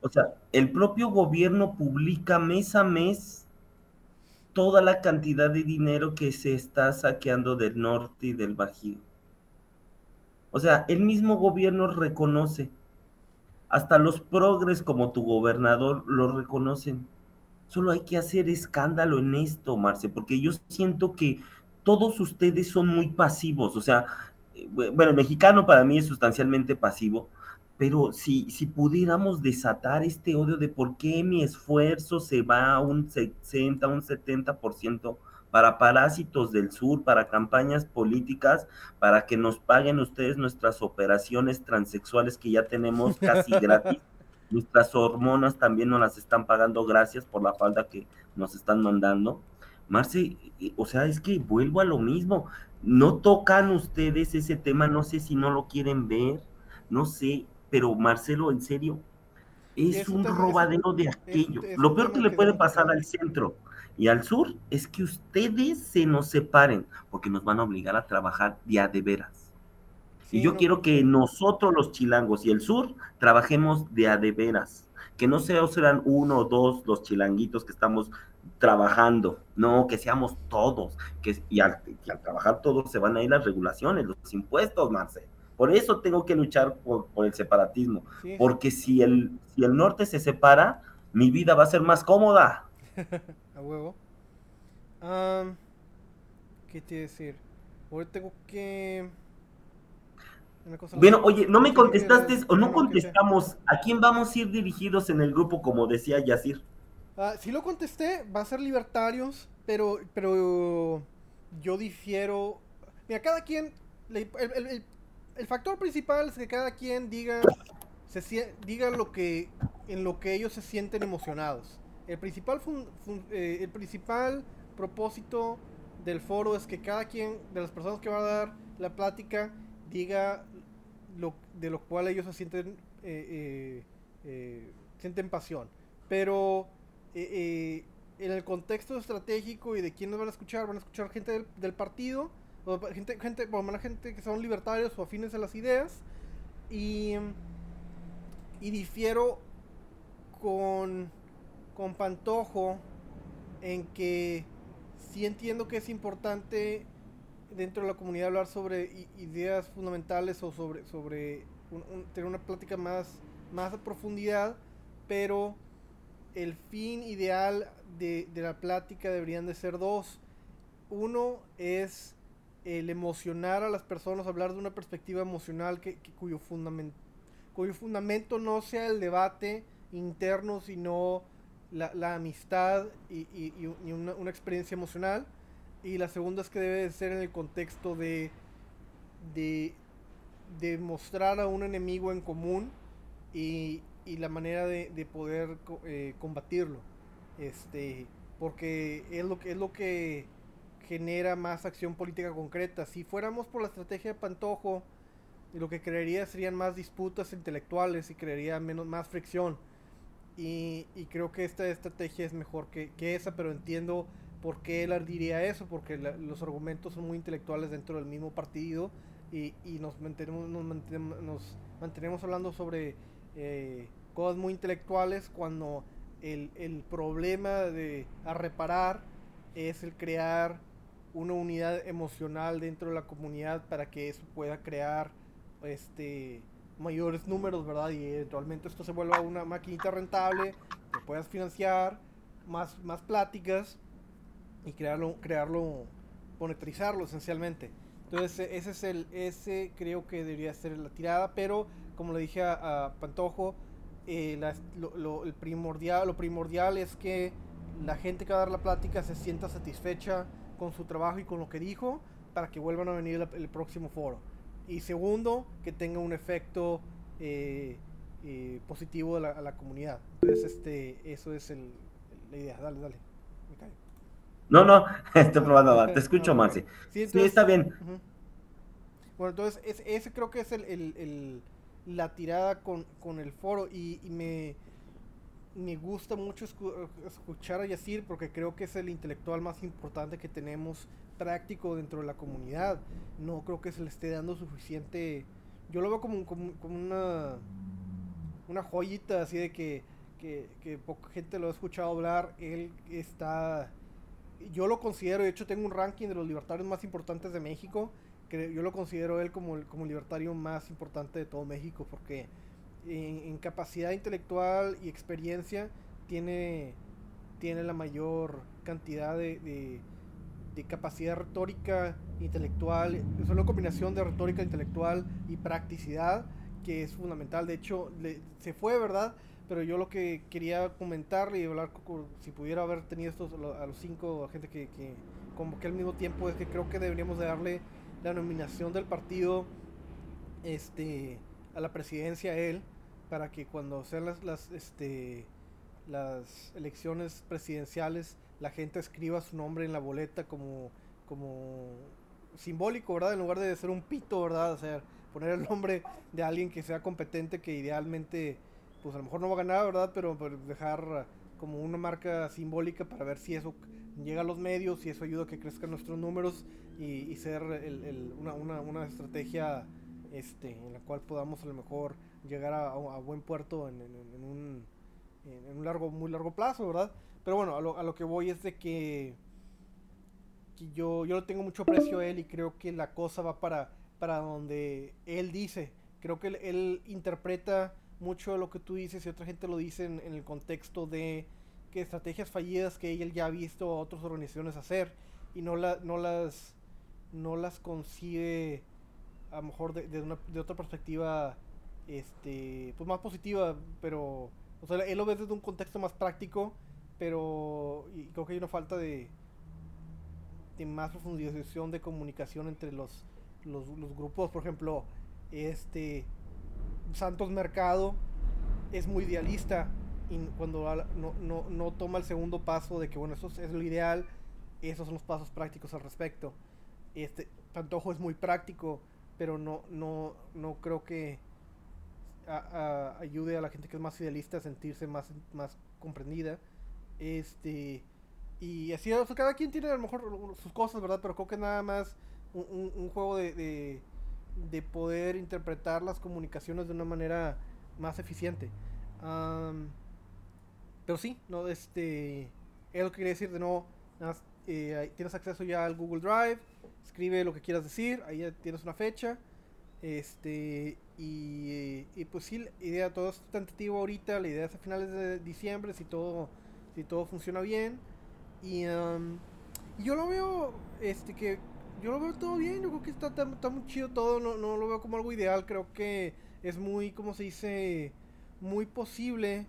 o sea el propio gobierno publica mes a mes toda la cantidad de dinero que se está saqueando del norte y del Bajío. O sea, el mismo gobierno reconoce. Hasta los progres como tu gobernador lo reconocen. Solo hay que hacer escándalo en esto, Marce, porque yo siento que todos ustedes son muy pasivos. O sea, eh, bueno, el mexicano para mí es sustancialmente pasivo, pero si, si pudiéramos desatar este odio de por qué mi esfuerzo se va a un 60, un 70% para parásitos del sur, para campañas políticas, para que nos paguen ustedes nuestras operaciones transexuales que ya tenemos casi gratis. Nuestras hormonas también nos las están pagando, gracias por la falda que nos están mandando. Marce, eh, o sea, es que vuelvo a lo mismo. No tocan ustedes ese tema, no sé si no lo quieren ver, no sé, pero Marcelo, en serio, es un robadero de aquello. Lo peor que le puede pasar al centro y al sur es que ustedes se nos separen, porque nos van a obligar a trabajar día de veras. y yo quiero que nosotros los chilangos y el sur trabajemos de a de veras, que no sean uno o dos los chilanguitos que estamos trabajando, no, que seamos todos, que, y, al, trabajar todos se van a ir las regulaciones, los impuestos, Marcelo. Por eso tengo que luchar por, el separatismo. Porque si el, si el norte se separa, mi vida va a ser más cómoda.
a huevo. ¿Qué te decir? Hoy tengo que...
bueno, oye, no me contestaste o no contestamos a quién vamos a ir dirigidos en el grupo, como decía Yacir.
Ah, sí lo contesté, va a ser libertarios, pero, pero yo difiero. Mira, cada quien, el, el factor principal es que cada quien diga, se, diga lo que, en lo que ellos se sienten emocionados. El principal, eh, el principal propósito del foro es que cada quien de las personas que va a dar la plática diga lo, de lo cual ellos se sienten, eh, eh, sienten pasión. Pero en el contexto estratégico y de quiénes van a escuchar, van a escuchar gente del, del partido gente, gente, bueno, gente que son libertarios o afines a las ideas. Y, y difiero con, con Pantojo en que sí entiendo que es importante dentro de la comunidad hablar sobre ideas fundamentales o sobre, sobre tener una plática más, más a profundidad, pero el fin ideal de, de, la plática deberían de ser dos. Uno es el emocionar a las personas, hablar de una perspectiva emocional que, cuyo, fundamento, cuyo fundamento no sea el debate interno, sino la, amistad y, una, experiencia emocional. Y la segunda es que debe ser en el contexto de, de, mostrar a un enemigo en común y, la manera de, poder eh, combatirlo. Este, porque es lo que es lo que genera más acción política concreta. Si fuéramos por la estrategia de Pantojo, lo que crearía serían más disputas intelectuales y crearía menos, más fricción. Y, creo que esta estrategia es mejor que, esa, pero entiendo por qué él diría eso, porque los argumentos son muy intelectuales dentro del mismo partido y, nos, mantenemos, nos, mantenemos, nos mantenemos hablando sobre eh, cosas muy intelectuales cuando el, el problema de a reparar es el crear una unidad emocional dentro de la comunidad para que eso pueda crear este mayores números, ¿verdad? Y eventualmente esto se vuelva una maquinita rentable, que puedas financiar más, más pláticas y crearlo, crearlo, monetarizarlo esencialmente. Entonces ese es el, ese creo que debería ser la tirada, pero como le dije a, Pantojo, eh, lo, el primordial, lo primordial es que la gente que va a dar la plática se sienta satisfecha con su trabajo y con lo que dijo para que vuelvan a venir el, próximo foro. Y segundo, que tenga un efecto eh, eh, positivo a la, comunidad. Entonces, este, eso es el, la idea. Dale, dale. Me
No, no, estoy probando. Te escucho, Marci. Sí, está bien.
Bueno, entonces, ese, creo que es el, la tirada con, con el foro y, y me me gusta mucho escuchar a Yacir porque creo que es el intelectual más importante que tenemos práctico dentro de la comunidad. No creo que se le esté dando suficiente. Yo lo veo como, como, una, una joyita así de que, que, poca gente lo ha escuchado hablar. Él está. Yo lo considero, de hecho, tengo un ranking de los libertarios más importantes de México. Que yo lo considero él como, como el libertario más importante de todo México porque en, capacidad intelectual y experiencia tiene, tiene la mayor cantidad de, de, capacidad retórica intelectual. Es una combinación de retórica intelectual y practicidad que es fundamental. De hecho, se fue, ¿verdad? Pero yo lo que quería comentarle y hablar, si pudiera haber tenido estos a los cinco gente que, que convoqué al mismo tiempo, es que creo que deberíamos de darle la nominación del partido este, a la presidencia a él para que cuando sean las, las, este, las elecciones presidenciales la gente escriba su nombre en la boleta como, como simbólico, ¿verdad? En lugar de ser un pito, ¿verdad? O sea, poner el nombre de alguien que sea competente, que idealmente, pues a lo mejor no va a ganar, ¿verdad? Pero, dejar como una marca simbólica para ver si eso llega a los medios, si eso ayuda a que crezcan nuestros números y, ser una, una, una estrategia este, en la cual podamos a lo mejor llegar a, buen puerto en, un, en, un, largo, muy largo plazo, ¿verdad? Pero bueno, a lo, a lo que voy es de que, yo, yo le tengo mucho aprecio a él y creo que la cosa va para, para donde él dice. Creo que él, interpreta mucho de lo que tú dices y otra gente lo dice en, el contexto de que estrategias fallidas que él ya ha visto a otras organizaciones hacer y no, la, no las no las concibe a lo mejor de, de, una, de otra perspectiva este, pues más positiva, pero, o sea, él lo ve desde un contexto más práctico, pero y creo que hay una falta de, de más profundización de comunicación entre los, los, grupos, por ejemplo, este, Santos Mercado es muy idealista y cuando no, no, no toma el segundo paso de que, bueno, eso es lo ideal, esos son los pasos prácticos al respecto. Este, Pantojo es muy práctico, pero no, no, no creo que ayude a la gente que es más idealista a sentirse más, más comprendida. Este, y así, cada quien tiene a lo mejor sus cosas, ¿verdad? Pero creo que nada más un, juego de, de, poder interpretar las comunicaciones de una manera más eficiente. pero sí, no, este, es lo que quería decir de no, eh, tienes acceso ya al Google Drive, escribe lo que quieras decir, ahí ya tienes una fecha. Este, y, pues sí, la idea, todo es tentativo ahorita, la idea es a finales de diciembre, si todo, si todo funciona bien. Y, yo lo veo, este, que yo lo veo todo bien, yo creo que está, está, muy chido todo, no, no, lo veo como algo ideal, creo que es muy, como se dice, muy posible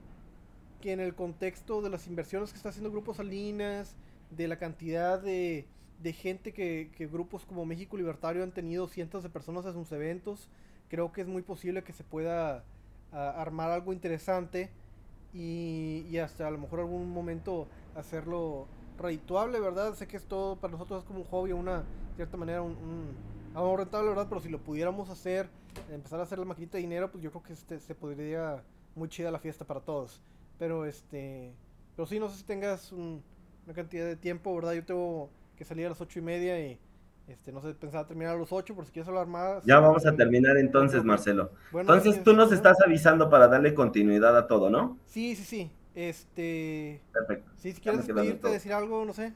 que en el contexto de las inversiones que está haciendo Grupo Salinas, de la cantidad de de gente que, grupos como México Libertario han tenido cientos de personas en sus eventos. Creo que es muy posible que se pueda armar algo interesante y, hasta a lo mejor algún momento hacerlo redituable, ¿verdad? Sé que esto para nosotros es como un hobby, una cierta manera, un, algo rentable, ¿verdad? Pero si lo pudiéramos hacer, empezar a hacer la maquinita de dinero, pues yo creo que este, se podría muy chida la fiesta para todos. Pero este, pero sí, no sé si tengas una cantidad de tiempo, ¿verdad? Yo tengo que salía a las ocho y media y este, no sé, pensaba terminar a las ocho, por si quieres hablar más.
Ya vamos a terminar entonces, Marcelo. entonces tú nos estás avisando para darle continuidad a todo, ¿no?
Sí, sí, sí. Este. Perfecto. si quieres despedirte, decir algo, no sé.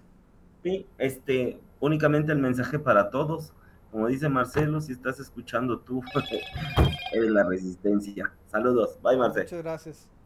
Sí, este, únicamente el mensaje para todos. Como dice Marcelo, si estás escuchando tú, eres la resistencia. Saludos. Bye, Marcelo.
Muchas gracias.